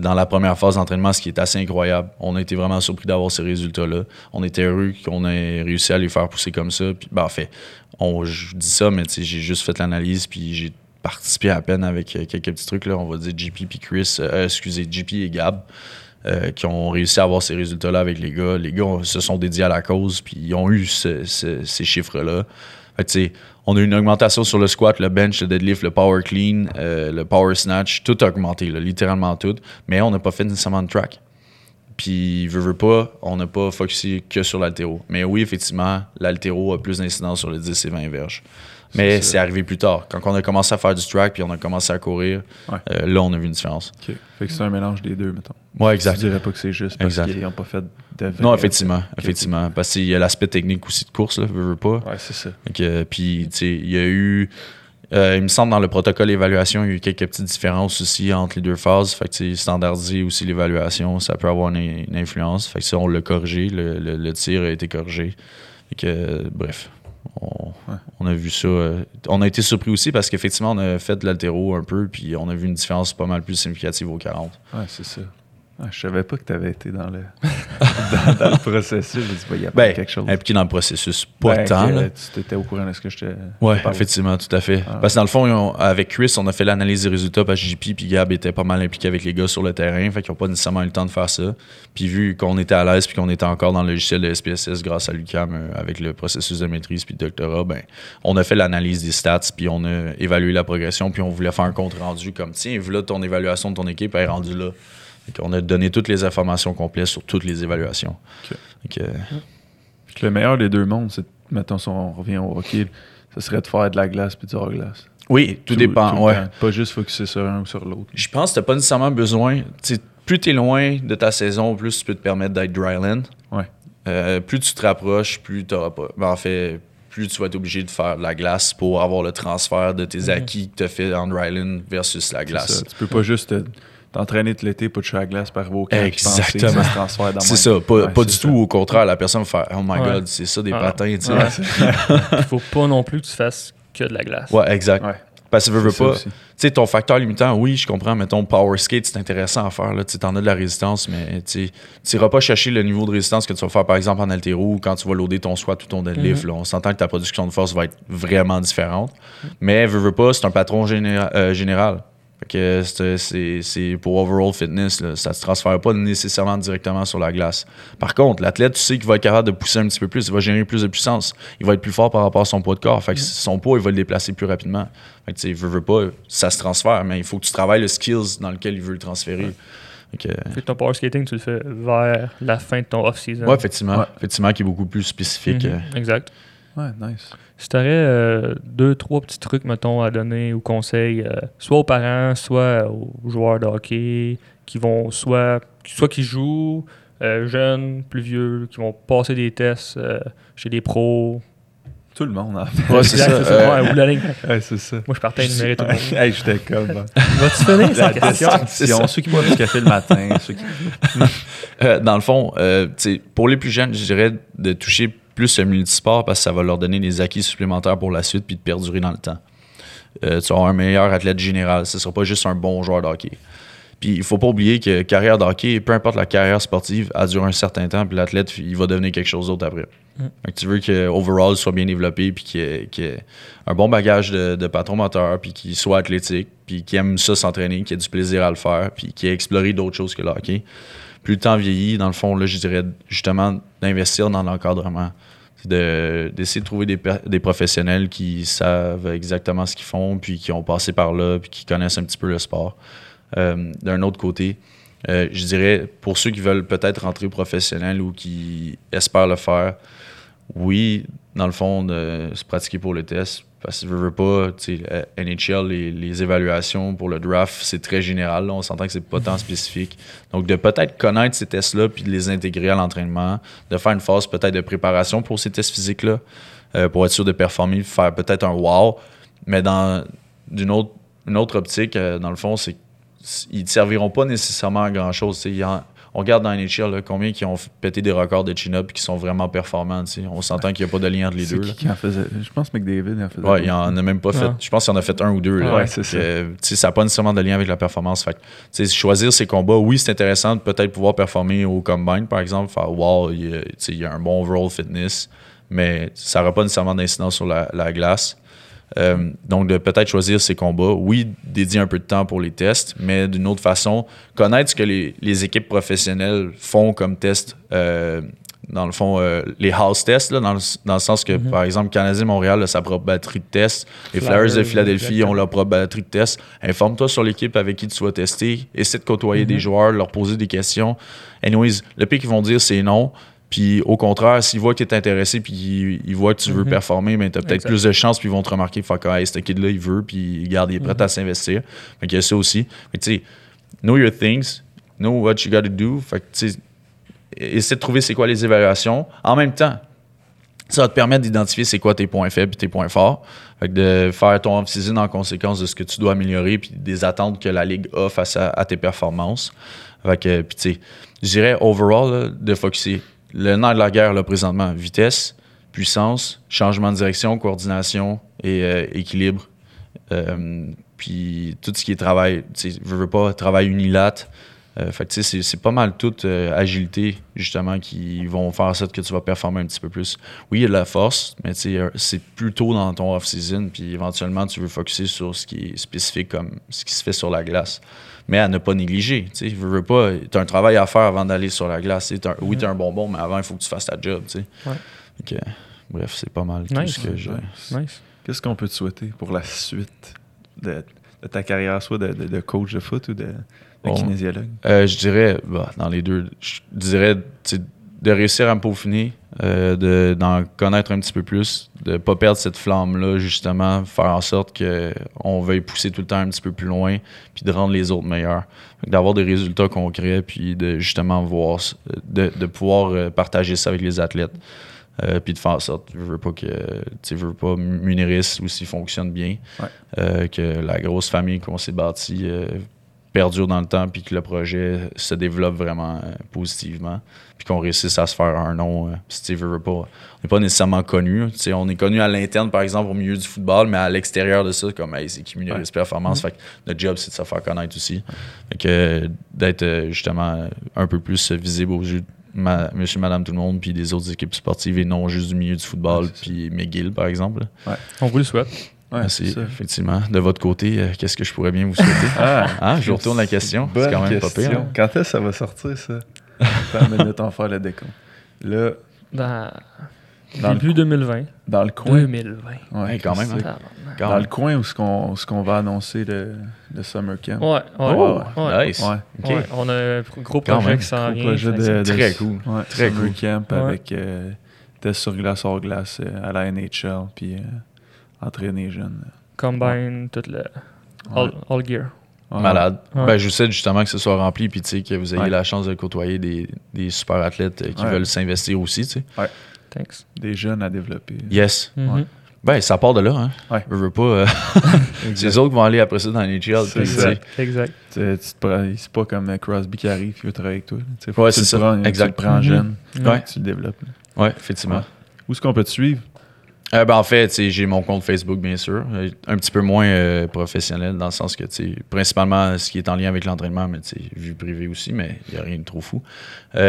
Dans la première phase d'entraînement, ce qui est assez incroyable. On a été vraiment surpris d'avoir ces résultats-là. On était heureux qu'on ait réussi à les faire pousser comme ça. Puis, ben, en fait, on, je dis ça, mais j'ai juste fait l'analyse, puis j'ai participé à peine avec euh, quelques petits trucs. Là. On va dire JP puis Chris, euh, excusez, JP et Gab, euh, qui ont réussi à avoir ces résultats-là avec les gars. Les gars se sont dédiés à la cause, puis ils ont eu ce- ce- ces chiffres-là. On a eu une augmentation sur le squat, le bench, le deadlift, le power clean, euh, le power snatch, tout a augmenté, littéralement tout. Mais on n'a pas fait nécessairement de track. Puis, veut, veut pas, on n'a pas focusé que sur l'altéro. Mais oui, effectivement, l'altéro a plus d'incidence sur les 10 et 20 verges. Mais
C'est
arrivé plus tard. Quand on a commencé à faire du track puis on a commencé à courir,
Ouais.
euh, là, on a vu une différence.
Fait que c'est un mélange des deux, mettons.
Ouais, exact.
Je dirais pas que c'est juste parce qu'ils n'ont pas fait de
Non, effectivement, effectivement. Parce qu'il y a l'aspect technique aussi de course, là, veux, veux pas.
Ouais, c'est ça.
Puis, tu sais, il y a eu. euh, il me semble dans le protocole d'évaluation, il y a eu quelques petites différences aussi entre les deux phases. Fait que, standardiser aussi l'évaluation, ça peut avoir une, une influence. Fait que ça, on l'a corrigé. Le, le- le tir a été corrigé. Fait que, euh, bref, on, a vu ça. euh, on a été surpris aussi parce qu'effectivement, on a fait de l'altéro un peu, puis on a vu une différence pas mal plus significative aux 40.
Ouais, c'est ça. Ah, je savais pas que tu avais été dans le, [laughs] dans, dans le processus. J'ai dit, bah, il y a pas
Ben,
quelque chose.
impliqué dans le processus. Pas
Ben,
tant, là.
euh, Tu étais au courant de ce que je te.
Oui, effectivement, tout à fait.
Ah.
Parce que dans le fond, avec Chris, on a fait l'analyse des résultats parce que JP et Gab étaient pas mal impliqués avec les gars sur le terrain. Fait qu'ils n'ont pas nécessairement eu le temps de faire ça. Puis vu qu'on était à l'aise puis qu'on était encore dans le logiciel de SPSS grâce à l'UCAM euh, avec le processus de maîtrise puis de doctorat, ben, on a fait l'analyse des stats puis on a évalué la progression puis on voulait faire un compte rendu comme tiens, voilà ton évaluation de ton équipe elle est rendue là. Qu'on a donné toutes les informations complètes sur toutes les évaluations. Que
le meilleur des deux mondes, c'est, mettons, si on revient au hockey, ce serait de faire de la glace puis du hors-glace.
oui, tout, dépend. ouais.
Pas juste focuser sur un ou sur l'autre.
Je pense que tu pas nécessairement besoin. plus tu es loin de ta saison, plus tu peux te permettre d'être dryland.
Ouais.
Euh, plus tu te rapproches, plus tu pas. ben, en fait, plus tu vas être obligé de faire de la glace pour avoir le transfert de tes acquis que tu as fait en dryland versus la glace.
ça. Tu peux pas juste te- t'entraîner tout l'été, pas toucher à la glace, par que
Exactement.
ça se transfère dans
C'est ça, pas,
Ouais,
pas du
ça.
tout. Au contraire, la personne va faire Oh my
Ouais.
god, c'est ça des
Ah.
patins, tu sais.
Ouais, [laughs]
Il faut pas non plus que tu fasses que de la glace.
exact.
ouais.
Parce que veux, veux pas. Tu sais, ton facteur limitant, oui, je comprends, mais ton power skate, c'est intéressant à faire. Là. Tu en as de la résistance, mais tu n'iras pas chercher le niveau de résistance que tu vas faire, par exemple, en altéro ou quand tu vas loader ton squat ou ton deadlift.
Mhm.
là. On s'entend que ta production de force va être vraiment différente. Mais, veux, veux pas, c'est un patron généra- euh, général. Que c'est- pour overall fitness, là. ça ne se transfère pas nécessairement directement sur la glace. Par contre, l'athlète, tu sais qu'il va être capable de pousser un petit peu plus, il va générer plus de puissance, il va être plus fort par rapport à son poids de corps. Fait que son poids, il va le déplacer plus rapidement. Fait que, tu sais, veut, veut pas, ça se transfère, mais il faut que tu travailles le skills dans lequel il veut le transférer. Fait que,
Fait que ton power skating, tu le fais vers la fin de ton off-season.
ouais, effectivement,
Ouais.
effectivement, qui est beaucoup plus spécifique.
Mhm,
euh.
Exact.
Ouais, nice.
Si tu aurais deux, trois petits trucs, mettons, à donner ou conseils, euh, soit aux parents, soit aux joueurs de hockey, qui vont soit, soit qui jouent, euh, jeunes, plus vieux, qui vont passer des tests euh, chez des pros.
Tout le monde, en fait.
Ouais, c'est ça. euh,
Ouais, la ligne.
C'est ça.
Moi, je partais à énumérer tout le monde.
hey, j'étais comme. [laughs]
Vas-tu finir question?
Ceux qui boivent du café le matin, ceux qui. [laughs]
Euh, dans le fond, euh, tu pour les plus jeunes, je dirais de toucher plus le multisport parce que ça va leur donner des acquis supplémentaires pour la suite puis de perdurer dans le temps. Euh, tu avoir un meilleur athlète général. Ce ne sera pas juste un bon joueur de hockey. Puis il faut pas oublier que carrière de hockey, peu importe la carrière sportive, a duré un certain temps, puis l'athlète, il va devenir quelque chose d'autre après.
Mm.
Fait que tu veux que overall soit bien développé, puis qu'il ait, ait un bon bagage de, de patron moteur, puis qu'il soit athlétique, puis qu'il aime ça s'entraîner, qu'il ait du plaisir à le faire, puis qu'il ait exploré d'autres choses que le hockey. Plus le temps vieillit, dans le fond, là, je dirais justement d'investir dans l'encadrement. D'essayer de trouver des professionnels qui savent exactement ce qu'ils font, puis qui ont passé par là, puis qui connaissent un petit peu le sport. Euh, D'un autre côté, euh, je dirais, pour ceux qui veulent peut-être rentrer professionnel ou qui espèrent le faire, oui, dans le fond, de se pratiquer pour le test. Parce que je veux pas, tu sais, euh, NHL, les, les évaluations pour le draft, c'est très général. là. on s'entend que c'est pas tant spécifique. Donc, de peut-être connaître ces tests-là puis de les intégrer à l'entraînement, de faire une phase peut-être de préparation pour ces tests physiques-là, euh, pour être sûr de performer, faire peut-être un wow, mais dans d'une autre, une autre optique, euh, dans le fond, c'est qu'ils ne serviront pas nécessairement à grand-chose. On regarde dans NHL là, combien qui ont pété des records de chin-up et qui sont vraiment performants. On s'entend qu'il n'y a pas de lien entre les deux.
qui
là.
qui en faisait? Je pense que McDavid en faisait.
Ouais, il en a même pas fait.
Ah.
Je pense qu'il en a fait un ou deux. là.
Ouais, c'est
tu sais, ça n'a pas nécessairement de lien avec la performance. Fait que, choisir ses combats, oui, c'est intéressant de peut-être pouvoir performer au combine, par exemple, faire wow, il y a, tu sais, il y a un bon overall fitness, mais ça n'aura pas nécessairement d'incidence sur la, la glace. Euh, donc, de peut-être choisir ses combats, oui, dédier un peu de temps pour les tests, mais d'une autre façon, connaître ce que les, les équipes professionnelles font comme test. euh, dans le fond, euh, les house tests, là, dans, le, dans le sens que, par exemple, Canadien Montréal a sa propre batterie de tests, les Flyers de Philadelphie ont leur propre batterie de tests. Informe-toi sur l'équipe avec qui tu vas tester, essaie de côtoyer des joueurs, leur poser des questions. Anyways, le pire qu'ils vont dire, c'est non. Puis au contraire, s'ils voient que tu es intéressé puis ils, voient que tu veux
Mhm.
performer, mais tu as peut-être plus de chances puis ils vont te remarquer faire que hey, ce kid-là, il veut, puis regarde, il est prêt à s'investir. Fait qu'il y a ça aussi. Mais tu sais, know your things, know what you gotta do. Fait que tu sais, essaie de trouver c'est quoi les évaluations. En même temps, ça va te permettre d'identifier c'est quoi tes points faibles et tes points forts. Fait que de faire ton off-season en conséquence de ce que tu dois améliorer puis des attentes que la ligue a face à, à tes performances. Fait que, puis tu sais, je dirais overall, là, de focuser. Le nerf de la guerre, là, présentement, vitesse, puissance, changement de direction, coordination et euh, équilibre. Euh, puis tout ce qui est travail, tu sais, veux, pas, travail unilat. Euh, fait tu sais, c'est- pas mal toute agilité, justement, qui vont faire en sorte que tu vas performer un petit peu plus. Oui, il y a de la force, mais tu sais, c'est plutôt dans ton off-season, puis éventuellement, tu veux focuser sur ce qui est spécifique, comme ce qui se fait sur la glace. Mais à ne pas négliger. Tu sais, veux, veux pas, tu as un travail à faire avant d'aller sur la glace. tu un- Oui, tu as un bonbon, mais avant, il faut que tu fasses ta job. Tu sais.
Ouais.
Bref, c'est pas mal tout ce que je.
Nice.
Qu'est-ce qu'on peut te souhaiter pour la suite de, de ta carrière, soit de, de- de coach de foot ou de, de
Bon.
kinésiologue?
Euh, je dirais, bah, dans les deux, je dirais tu de réussir à me peaufiner, euh, de- d'en connaître un petit peu plus, de pas perdre cette flamme-là, justement, faire en sorte qu'on veuille pousser tout le temps un petit peu plus loin, puis de rendre les autres meilleurs. D'avoir des résultats concrets, puis de justement voir, de, de pouvoir euh, partager ça avec les athlètes. Euh, puis de faire en sorte, je veux pas que, tu veux pas Muniris aussi fonctionne bien,
Ouais.
Euh, que la grosse famille qu'on s'est bâtie perdure dans le temps, puis que le projet se développe vraiment euh, positivement, puis qu'on réussisse à se faire un nom. euh, pas, on n'est pas nécessairement connu. Sais, on est connu à l'interne, par exemple, au milieu du football, mais à l'extérieur de ça, comme hey, c'est qui Muniris
Ouais.
Performance? Fait que notre job, c'est de se faire connaître aussi. Fait que euh, d'être justement un peu plus visible aux yeux de ma- monsieur, madame, tout le monde, puis des autres équipes sportives et non juste du milieu du football, puis McGill, par exemple.
On vous le souhaite.
Ouais,
Merci,
c'est ça.
effectivement. De votre côté, euh, qu'est-ce que je pourrais bien vous souhaiter? [laughs]
Ah,
Hein, je vous retourne la question.
Bonne
C'est quand même
question.
pas pire. hein?
Quand est-ce que ça va sortir, ça? Attends une minute, on va faire le décompte. Là,
Dans, début
cou-
2020.
dans le coin.
2020.
Ouais,
Ouais, quand même, hein. Quand
Dans
même.
le coin où ce qu'on ce qu'on va annoncer le, le Summer Camp.
Ouais, ouais.
Oh,
ouais.
nice.
Ouais.
On a un gros
Quand
projet
même.
qui s'en vient.
projet de-
Très cool.
Ouais,
Très
Summer
cool.
Camp
Ouais.
avec euh, test sur glace, hors glace euh, à la NHL, puis euh, entraîner jeunes.
Combine, tout le.
Ouais.
All, all gear.
Ouais.
Malade.
Ouais.
Ben, je vous souhaite justement que ce soit rempli, puis tu sais, que vous ayez
Ouais.
la chance de côtoyer des, des super athlètes euh, qui
Ouais.
veulent s'investir aussi, tu sais.
Thanks.
Des jeunes à développer.
Yes.
Mhm.
Ouais.
Ben, ça part de là, hein.
Ouais.
Je veux pas. euh, [laughs] [laughs] c'est les autres qui vont aller après ça dans les NHL.
C'est
Exact.
Prends- C'est pas comme euh, Crosby qui arrive qui veut travailler avec toi. faut
Ouais, c'est ça.
prends, tu
Exact.
le prends
Mhm.
jeune,
Ouais.
tu le développes. là.
Ouais, effectivement.
Ouais. Où est-ce qu'on peut te suivre?
Euh, ben, en fait, j'ai mon compte Facebook, bien sûr. Euh, Un petit peu moins euh, professionnel, dans le sens que, principalement ce qui est en lien avec l'entraînement, mais vue privée aussi, mais il n'y a rien de trop fou.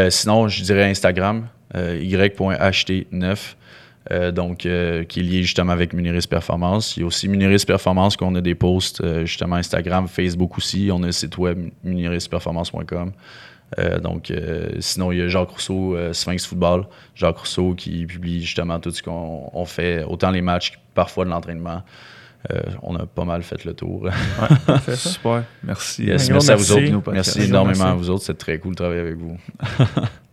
Sinon, je dirais Instagram, euh, y.ht9, euh, donc, qui est lié justement avec Muniris Performance. Il y a aussi Muniris Performance qu'on a des posts, justement Instagram, Facebook aussi. On a le site web munirisperformance.com. Euh, donc, euh, sinon, il y a Jacques Rousseau, euh, Sphinx Football. Jacques Rousseau qui publie justement tout ce qu'on on fait, autant les matchs que parfois de l'entraînement. Euh, on a pas mal fait le tour. [laughs]
Ça.
Super. Merci.
Yes, merci à vous autres. Merci énormément
merci.
à vous autres. C'est très cool de travailler avec vous. [laughs]